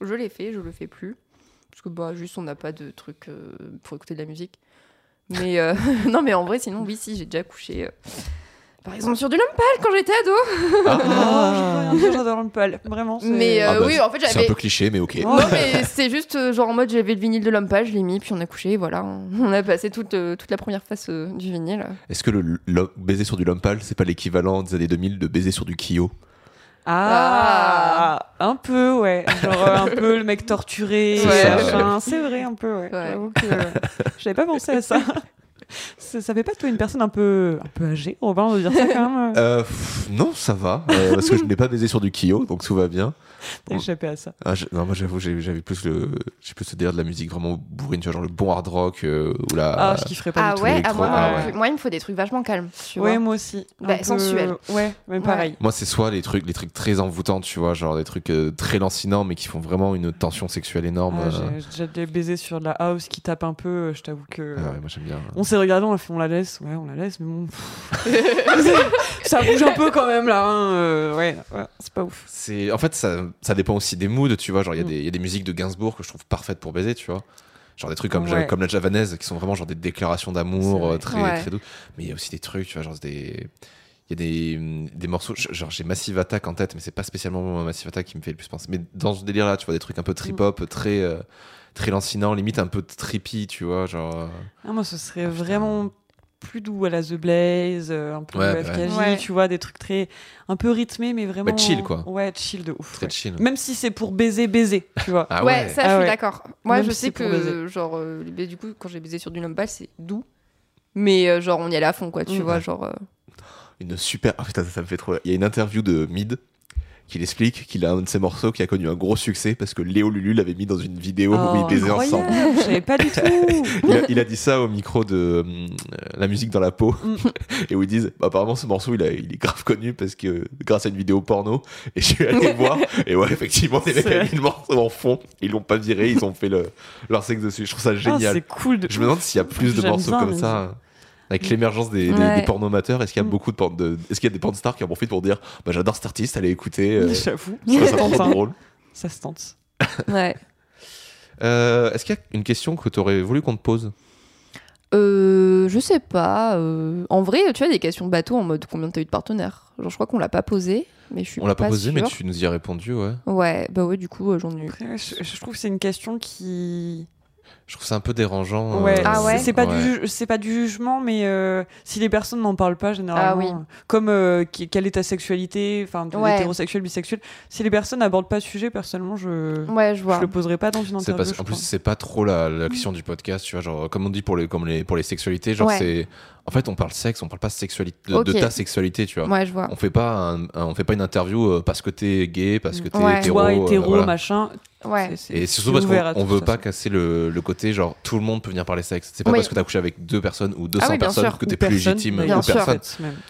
Speaker 3: Je l'ai fait, je le fais plus. Parce que, bah, juste, on n'a pas de truc euh, pour écouter de la musique. Mais euh, non, mais en vrai, sinon, oui, si, j'ai déjà couché. euh, Par exemple, sur du Lumpal quand j'étais ado.
Speaker 2: Oh, je peux rien dire, j'adore. Vraiment. c'est-
Speaker 3: Mais euh,
Speaker 1: Ah bah,
Speaker 3: oui, en fait,
Speaker 1: C'est un
Speaker 3: j'avais.
Speaker 1: peu cliché, mais ok.
Speaker 2: Oh.
Speaker 3: Non, mais c'est juste euh, genre en mode j'avais le vinyle de Lumpal, je l'ai mis, puis on a couché, voilà. On a passé toute, euh, toute la première phase euh, du vinyle.
Speaker 1: Est-ce que le, le- baiser sur du Lumpal, c'est pas l'équivalent des années 2000 de baiser sur du Kyo?
Speaker 2: Ah, un peu, ouais. Genre euh, un peu le mec torturé,
Speaker 3: Ouais.
Speaker 2: machin. C'est vrai, un peu, ouais.
Speaker 3: Ouais.
Speaker 2: J'avoue que euh, j'avais pas pensé à ça. ça, ça fait pas toi une personne un peu, un peu âgée, Robin, de dire ça quand même
Speaker 1: Euh, pff, non, ça va, euh, parce que je n'ai pas baisé sur du Kyo, donc tout va bien.
Speaker 2: T'as échappé à ça.
Speaker 1: Ah, je- non, moi j'avoue, j'avais plus le, j'ai plus le délire de la musique vraiment bourrine, tu vois, genre le bon hard rock euh, ou la.
Speaker 2: Ah, je kifferais pas
Speaker 3: Ah
Speaker 2: du tout.
Speaker 3: ouais, ah, moi,
Speaker 1: ah ouais.
Speaker 3: moi, il me faut des trucs vachement calmes. Tu
Speaker 2: Ouais,
Speaker 3: vois.
Speaker 2: moi aussi.
Speaker 3: Bah,
Speaker 2: peu-
Speaker 3: sensuel.
Speaker 2: Ouais, mais pareil.
Speaker 1: Moi, c'est soit les trucs, les trucs très envoûtants, tu vois, genre des trucs euh, très lancinants, mais qui font vraiment une tension sexuelle énorme.
Speaker 2: Ah,
Speaker 1: euh.
Speaker 2: j'ai- J'ai déjà des baisers sur de la house qui tape un peu, euh, je t'avoue que.
Speaker 1: Ah ouais, moi j'aime bien.
Speaker 2: On s'est regardé, on a fait on la laisse, ouais, on la laisse, mais bon. ça bouge un peu quand même là, hein, euh, ouais, ouais, c'est pas ouf.
Speaker 1: C'est, en fait, ça, ça dépend aussi des moods, tu vois. Genre, il y, a
Speaker 2: Mm.
Speaker 1: y a des musiques de Gainsbourg que je trouve parfaites pour baiser, tu vois. Genre des trucs comme,
Speaker 2: Ouais.
Speaker 1: comme la javanaise qui sont vraiment genre des déclarations d'amour euh, très,
Speaker 3: Ouais.
Speaker 1: très doux. Mais il y a aussi des trucs, tu vois, genre des. Il y a des, des morceaux, genre j'ai Massive Attack en tête, mais c'est pas spécialement Massive Attack qui me fait le plus penser. Mais dans ce délire là, tu vois, des trucs un peu
Speaker 2: Mm.
Speaker 1: trip-hop, très, euh, très lancinant, limite un peu trippy, tu vois, genre. euh,
Speaker 2: Ah, moi, ce serait
Speaker 1: Ah,
Speaker 2: vraiment plus doux à la The Blaze, euh, un peu
Speaker 1: Ouais, bah
Speaker 2: FKJ,
Speaker 3: ouais.
Speaker 2: tu vois, des trucs très. un peu rythmés, mais vraiment.
Speaker 1: chill, quoi.
Speaker 2: Ouais, chill de ouf.
Speaker 1: Très
Speaker 2: ouais.
Speaker 1: chill.
Speaker 2: Même si c'est pour baiser, baiser, tu vois.
Speaker 1: Ah
Speaker 3: ouais,
Speaker 1: ouais.
Speaker 3: ça,
Speaker 2: Ah
Speaker 3: je suis
Speaker 2: ouais.
Speaker 3: d'accord. Moi,
Speaker 2: Même
Speaker 3: je
Speaker 2: si
Speaker 3: sais que,
Speaker 2: baiser.
Speaker 3: genre, euh, du coup, quand j'ai baisé sur du numbal, c'est doux. Mais, euh, genre, on y allait à fond, quoi, tu
Speaker 2: Mm.
Speaker 3: vois, genre. euh,
Speaker 1: Une super. Ah putain, ça, ça me fait trop. Il y a une interview de Mid qui explique qu'il a un de ses morceaux qui a connu un gros succès parce que Léo Lulu l'avait mis dans une vidéo où
Speaker 2: Oh,
Speaker 1: ils baisaient ensemble.
Speaker 2: Je savais pas du tout.
Speaker 1: Il a, il a dit ça au micro de euh, La musique dans la peau.
Speaker 2: Mm.
Speaker 1: et où ils disent bah, apparemment ce morceau il, a- il est grave connu parce que grâce à une vidéo porno. Et je suis allé voir. Et ouais effectivement les mecs avaient le morceau en fond. Ils l'ont pas viré. Ils ont fait le, leur sexe dessus. Je trouve ça
Speaker 2: Ah,
Speaker 1: génial.
Speaker 2: c'est cool. De
Speaker 1: je me demande s'il y a plus de morceaux comme ça avec l'émergence des, des,
Speaker 3: Ouais.
Speaker 1: des pornomateurs est-ce qu'il y a
Speaker 2: Mm.
Speaker 1: beaucoup de, porn- de est-ce qu'il y a des pornstars qui en profitent pour dire bah j'adore cet artiste allez écouter euh,
Speaker 2: J'avoue. Ça
Speaker 1: ça
Speaker 2: se tente,
Speaker 1: trop drôle
Speaker 2: Ça se tente.
Speaker 3: Ouais.
Speaker 1: Euh, est-ce qu'il y a une question que tu aurais voulu qu'on te pose?
Speaker 3: Euh, je sais pas. euh, En vrai, tu vois, des questions bateau en mode combien t'as eu de partenaires? Genre, je crois qu'on l'a pas posé, mais je suis
Speaker 1: on l'a pas, posé mais tu nous y as répondu ouais
Speaker 3: Ouais, bah ouais, du coup, euh, j'en ai eu.
Speaker 2: Après, je, je trouve que c'est une question qui.
Speaker 1: Je trouve ça un peu dérangeant.
Speaker 2: Ouais,
Speaker 1: euh,
Speaker 3: Ah ouais
Speaker 2: c'est- c'est pas,
Speaker 1: ouais.
Speaker 2: du, pas du jugement, mais euh, si les personnes n'en parlent pas généralement,
Speaker 3: Ah oui.
Speaker 2: euh, comme euh, quelle est ta sexualité, enfin
Speaker 3: Ouais.
Speaker 2: hétérosexuel, bisexuel, si les personnes n'abordent pas ce sujet, personnellement, je
Speaker 3: Ouais, je
Speaker 2: le poserai pas dans une
Speaker 1: C'est
Speaker 2: interview.
Speaker 1: qu'en plus c'est pas trop la, la question du podcast, tu vois, genre comme on dit pour les comme les pour les sexualités, genre
Speaker 3: Ouais.
Speaker 1: c'est en fait on parle sexe, on parle pas sexualité de, ta sexualité, tu vois.
Speaker 3: Ouais, je vois.
Speaker 1: On fait pas un, un- on fait pas une interview euh, parce que t'es gay, parce que t'es
Speaker 3: Ouais.
Speaker 1: hétéro,
Speaker 2: Toi,
Speaker 1: euh,
Speaker 2: hétéro,
Speaker 1: voilà.
Speaker 2: machin.
Speaker 3: Ouais.
Speaker 2: c'est-
Speaker 1: Et
Speaker 2: c'est
Speaker 1: surtout parce qu'on veut pas
Speaker 2: ça.
Speaker 1: casser le, le côté genre tout le monde peut venir parler sexe. C'est pas
Speaker 3: Oui.
Speaker 1: parce que t'as couché avec deux personnes ou 200
Speaker 3: Ah oui,
Speaker 1: personnes
Speaker 3: sûr.
Speaker 1: que
Speaker 2: Ou
Speaker 1: t'es plus
Speaker 2: personne,
Speaker 1: légitime ou
Speaker 3: sûr.
Speaker 1: personne.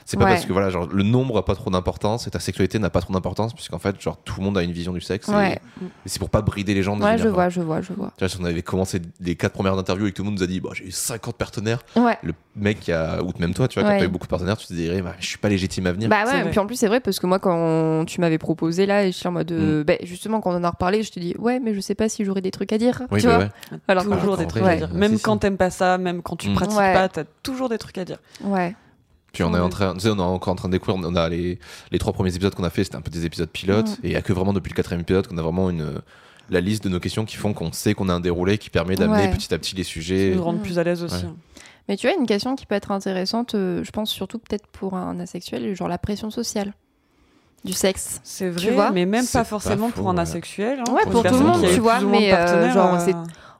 Speaker 1: C'est pas
Speaker 3: Ouais.
Speaker 1: parce que voilà, genre le nombre a pas trop d'importance et ta sexualité n'a pas trop d'importance puisqu'en fait genre tout le monde a une vision du sexe. et-
Speaker 3: Ouais.
Speaker 1: Et, c'est pour pas brider les gens. de
Speaker 3: Ouais, je vois, je vois, je vois.
Speaker 1: Tu vois, si on avait commencé les quatre premières interviews et que tout le monde nous a dit bah, j'ai eu 50 partenaires,
Speaker 3: Ouais.
Speaker 1: le mec qui a, ou même toi, tu vois, quand t'as eu beaucoup de partenaires, tu te dirais bah, je suis pas légitime à venir.
Speaker 3: Bah ouais, puis en plus c'est vrai parce que moi quand tu m'avais proposé là, et je suis en mode
Speaker 1: Mm.
Speaker 3: euh, bah, justement quand on en a reparlé, je te dis ouais mais je sais pas si j'aurais des trucs à dire,
Speaker 1: oui,
Speaker 3: tu
Speaker 1: bah
Speaker 3: vois.
Speaker 1: ouais.
Speaker 3: Alors
Speaker 2: toujours des trucs
Speaker 1: vrai,
Speaker 2: à dire. Même
Speaker 1: si, si.
Speaker 2: quand t'aimes pas ça, même quand tu
Speaker 1: Mm.
Speaker 2: pratiques
Speaker 3: Ouais.
Speaker 2: pas, t'as toujours des trucs à dire.
Speaker 3: ouais.
Speaker 1: Puis on est en train, tu sais, on est encore en train de découvrir. On a les, les trois premiers épisodes qu'on a fait, c'était un peu des épisodes pilotes,
Speaker 3: Mm.
Speaker 1: et il y a que vraiment depuis le quatrième épisode qu'on a vraiment une la liste de nos questions qui font qu'on sait qu'on a un déroulé qui permet d'amener
Speaker 3: Ouais.
Speaker 1: petit à petit les
Speaker 2: Ça
Speaker 1: sujets.
Speaker 2: nous rend
Speaker 3: Mm.
Speaker 2: plus à l'aise aussi.
Speaker 1: Ouais.
Speaker 3: Mais tu vois une question qui peut être intéressante, euh, je pense surtout peut-être pour un asexuel, genre la pression sociale du sexe.
Speaker 2: C'est
Speaker 3: Tu
Speaker 2: vrai,
Speaker 3: vois
Speaker 2: mais même pas
Speaker 1: pas
Speaker 2: forcément pour un asexuel. hein,
Speaker 3: Ouais, pour tout le
Speaker 1: monde,
Speaker 3: tu vois, mais, euh, genre,
Speaker 2: euh,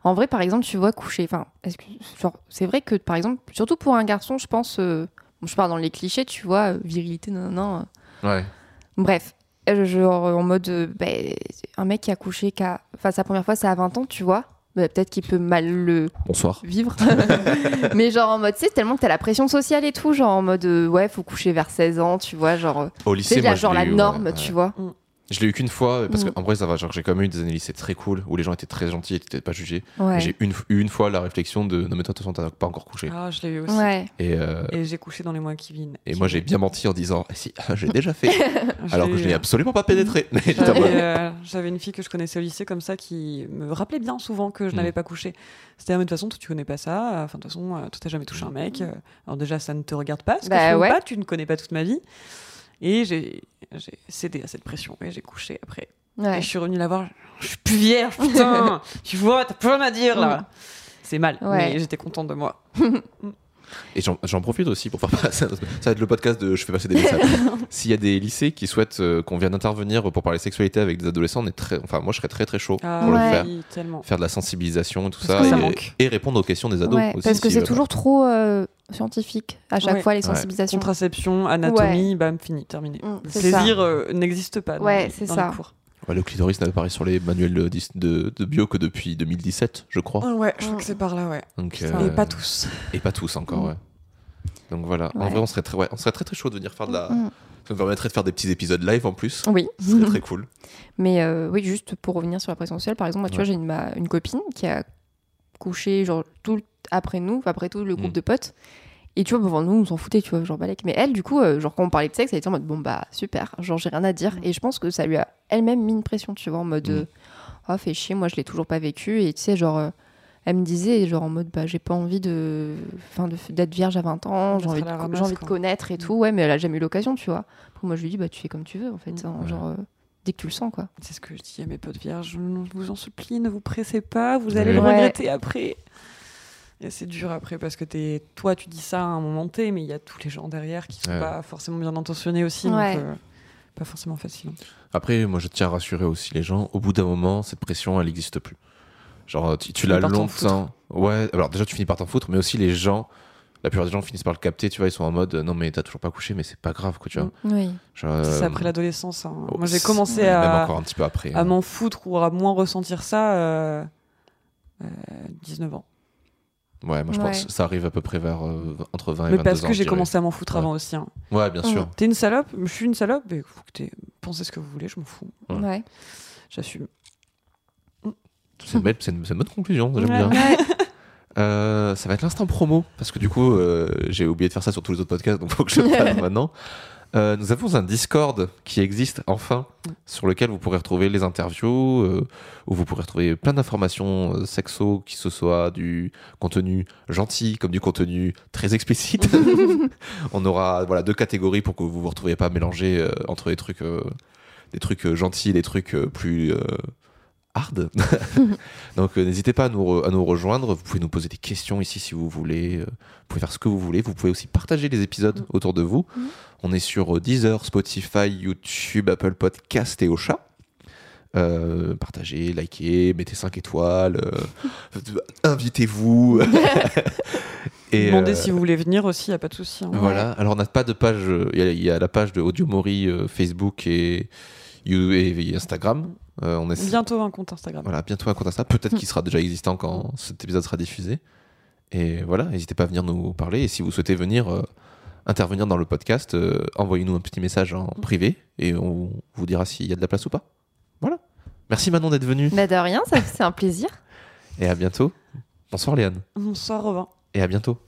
Speaker 3: En vrai, par exemple, tu vois coucher. Enfin, est-ce que genre c'est vrai que par exemple, surtout pour un garçon, je pense. euh, bon, je pars dans les clichés, tu vois, virilité, non, non.
Speaker 1: Ouais.
Speaker 3: Bref, genre en mode, euh, bah, un mec qui a couché, qui a, enfin sa première fois, c'est à 20 ans, tu vois. Bah, Peut-être qu'il peut mal le
Speaker 1: Bonsoir.
Speaker 3: vivre. Mais genre en mode, tu sais, tellement que t'as la pression sociale et tout, genre en mode, euh, ouais, faut coucher vers 16 ans, tu vois, genre,
Speaker 1: Au
Speaker 3: c'est
Speaker 1: lycée,
Speaker 3: la,
Speaker 1: je
Speaker 3: genre
Speaker 1: l'ai
Speaker 3: la
Speaker 1: eu, ouais,
Speaker 3: norme,
Speaker 1: ouais.
Speaker 3: tu vois.
Speaker 1: Je l'ai eu qu'une fois, parce
Speaker 3: Mm.
Speaker 1: qu'en vrai, ça va. Genre, j'ai quand même eu des années lycée très cool où les gens étaient très gentils et t'étais pas jugés.
Speaker 3: Ouais.
Speaker 1: J'ai eu une fois la réflexion de non, mais toi, de toute façon, t'as pas encore couché.
Speaker 2: Ah, je l'ai eu aussi.
Speaker 3: Ouais.
Speaker 1: Et, euh,
Speaker 2: Et j'ai couché dans les mois qui viennent.
Speaker 1: et
Speaker 2: qui
Speaker 1: moi, j'ai bien menti en disant Ah, si, j'ai déjà fait. Alors que je n'ai
Speaker 2: euh,
Speaker 1: absolument pas pénétré.
Speaker 2: Euh, j'avais une fille que je connaissais au lycée comme ça qui me rappelait bien souvent que je
Speaker 1: Mm.
Speaker 2: n'avais pas couché. C'était ah, mais de toute façon, toi tu connais pas ça. Enfin, de toute façon, toi t'as jamais touché un mec. Alors déjà, ça ne te regarde pas. Ce que
Speaker 3: Bah
Speaker 2: ou
Speaker 3: ouais.
Speaker 2: pas, tu ne connais pas toute ma vie. Et j'ai cédé à cette pression et j'ai couché après.
Speaker 3: Ouais.
Speaker 2: Et je suis revenue la voir. Je suis plus vierge, putain. tu vois, t'as plus rien à dire là. C'est mal.
Speaker 3: Ouais.
Speaker 2: Mais j'étais contente de moi.
Speaker 1: Et j'en profite aussi pour faire passer. Ça va être le podcast de Je fais passer des messages. S'il y a des lycées qui souhaitent euh, qu'on vienne intervenir pour parler sexualité avec des adolescents, on est très, enfin, moi je serais très très chaud
Speaker 2: Ah,
Speaker 1: pour
Speaker 4: Ouais.
Speaker 1: le faire.
Speaker 2: oui, tellement.
Speaker 1: Faire de la sensibilisation et tout
Speaker 2: Parce
Speaker 1: ça. et, répondre aux questions des ados
Speaker 4: Ouais,
Speaker 1: aussi.
Speaker 4: parce que
Speaker 1: si,
Speaker 4: c'est
Speaker 1: euh,
Speaker 4: toujours trop euh, scientifique à chaque
Speaker 2: Ouais.
Speaker 4: fois les
Speaker 1: Ouais.
Speaker 4: sensibilisations.
Speaker 2: Contraception, anatomie, bam, fini, terminé.
Speaker 4: Mm,
Speaker 2: Le plaisir euh, n'existe pas dans,
Speaker 4: Ouais,
Speaker 2: dans
Speaker 4: ça.
Speaker 2: les cours.
Speaker 1: Ouais, le clitoris n'a apparu sur les manuels de, de, de bio que depuis 2017, je crois.
Speaker 2: Ah ouais, je crois que c'est par là, ouais.
Speaker 1: Donc, euh,
Speaker 2: Et pas tous.
Speaker 1: Et pas tous encore,
Speaker 4: Mm.
Speaker 1: ouais. Donc voilà. En vrai, on serait très, ouais, on serait très très chaud de venir faire de la.
Speaker 4: Mm.
Speaker 1: Ça nous permettrait de faire des petits épisodes live en plus.
Speaker 4: Oui.
Speaker 1: Ce serait très cool.
Speaker 4: Mais euh, oui, juste pour revenir sur la pression sociale, par exemple, moi, tu
Speaker 1: Ouais.
Speaker 4: vois, j'ai une, ma- une copine qui a couché genre tout après nous, après tout le groupe
Speaker 1: Mm.
Speaker 4: de potes. Et tu vois, bon, nous, on s'en foutait, tu vois, genre balèque. Mais elle, du coup, euh, genre quand on parlait de sexe, elle était en mode bon, bah super, genre j'ai rien à dire.
Speaker 2: Mm.
Speaker 4: Et je pense que ça lui a elle-même mis une pression, tu vois, en mode
Speaker 1: Mm.
Speaker 4: euh, ah, fait chier, moi je l'ai toujours pas vécu. Et tu sais, genre. euh, elle me disait, genre en mode, bah, j'ai pas envie de, enfin, de- d'être vierge à 20 ans, j'ai envie, de,
Speaker 2: ramasse,
Speaker 4: j'ai envie de connaître et
Speaker 2: Mm.
Speaker 4: tout. Ouais, mais elle a jamais eu l'occasion, tu vois. Après, moi, je lui dis, bah, tu fais comme tu veux, en fait. Hein,
Speaker 1: Ouais.
Speaker 4: genre, euh, dès que tu le sens, quoi.
Speaker 2: C'est ce que je dis à mes potes vierges. Je vous en supplie, ne vous pressez pas, vous
Speaker 1: Ouais.
Speaker 2: allez le regretter après. Et c'est dur après parce que es, toi, tu dis ça à un moment T, mais il y a tous les gens derrière qui sont
Speaker 1: Ouais.
Speaker 2: pas forcément bien intentionnés aussi.
Speaker 4: Ouais.
Speaker 2: Donc, euh, pas forcément facile.
Speaker 1: Après, moi, je tiens à rassurer aussi les gens. Au bout d'un moment, cette pression, elle n'existe plus. Genre, tu, tu l'as longtemps. Ouais, alors déjà, tu finis par t'en foutre, mais aussi les gens. La plupart des gens finissent par le capter, tu vois, ils sont en mode non, mais t'as toujours pas couché, mais c'est pas grave, quoi, tu vois.
Speaker 2: Mm.
Speaker 4: Oui.
Speaker 1: Genre,
Speaker 2: C'est
Speaker 1: euh,
Speaker 2: après l'adolescence. hein.
Speaker 1: oh,
Speaker 2: Moi, j'ai commencé
Speaker 1: ouais, Même
Speaker 2: à,
Speaker 1: encore un petit peu après.
Speaker 2: à
Speaker 1: hein.
Speaker 2: m'en foutre ou à moins ressentir ça euh, euh, 19 ans.
Speaker 1: Ouais, moi, je
Speaker 4: Ouais.
Speaker 1: pense que ça arrive à peu près vers euh, entre 20 et
Speaker 2: Mais
Speaker 1: 22
Speaker 2: parce
Speaker 1: ans.
Speaker 2: que
Speaker 1: je
Speaker 2: j'ai
Speaker 1: dirais.
Speaker 2: commencé à m'en foutre
Speaker 1: Ouais.
Speaker 2: avant aussi. hein.
Speaker 1: Ouais, bien sûr.
Speaker 2: T'es une salope Je suis une salope Mais écoutez, pensez ce que vous voulez, je m'en fous.
Speaker 1: Ouais.
Speaker 4: Ouais.
Speaker 2: J'assume.
Speaker 1: C'est une, belle- c'est une- c'est une bonne conclusion, j'aime
Speaker 2: Ouais.
Speaker 1: bien. Euh, ça va être l'instant promo, parce que du coup, euh, j'ai oublié de faire ça sur tous les autres podcasts, donc faut que je le fasse maintenant. Euh, nous avons un Discord qui existe enfin, sur lequel vous pourrez retrouver les interviews, euh, où vous pourrez retrouver plein d'informations euh, sexo, qui ce soit du contenu gentil comme du contenu très explicite. On aura voilà deux catégories pour que vous vous retrouviez pas mélangés euh, entre les trucs, des trucs gentils et des trucs plus hard. Donc euh, n'hésitez pas à nous, re- à nous rejoindre. Vous pouvez nous poser des questions ici si vous voulez. Euh, Vous pouvez faire ce que vous voulez. Vous pouvez aussi partager les épisodes autour de vous.
Speaker 4: Mhm.
Speaker 1: On est sur euh, Deezer, Spotify, YouTube, Apple Podcast et Ocha. Euh, partagez, likez, mettez 5 étoiles, euh, invitez-vous. et
Speaker 2: Demandez
Speaker 1: euh,
Speaker 2: si vous voulez venir aussi, y a pas de souci. hein.
Speaker 1: voilà. Alors on n'a pas de page. Il y a- il y, a la page de Audio Mori, euh, Facebook et Instagram. Euh, on est
Speaker 2: Bientôt un compte Instagram.
Speaker 1: voilà, bientôt un compte Insta. Peut-être qu'il sera déjà existant quand cet épisode sera diffusé. Et voilà, n'hésitez pas à venir nous parler. Et si vous souhaitez venir euh, intervenir dans le podcast, euh, envoyez-nous un petit message en privé et on vous dira s'il y a de la place ou pas. Voilà. Merci Manon d'être venue.
Speaker 4: Bah de rien, c'est un plaisir.
Speaker 1: Et à bientôt. Bonsoir Léane.
Speaker 2: Bonsoir Robin.
Speaker 1: Et à bientôt.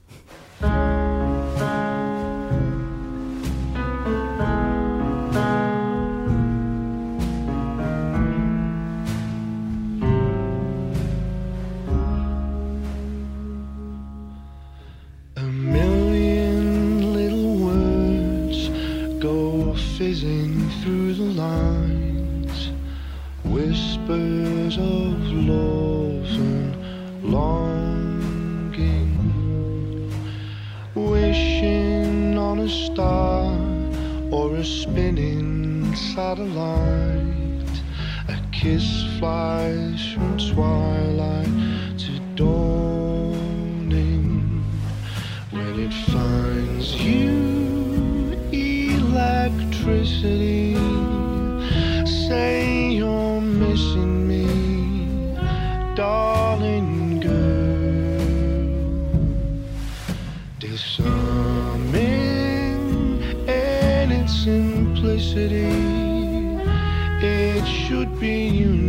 Speaker 5: Whispers of love and longing, wishing on a star or a spinning satellite. A kiss flies from twilight to dawning. When it finds you, electricity, say should be you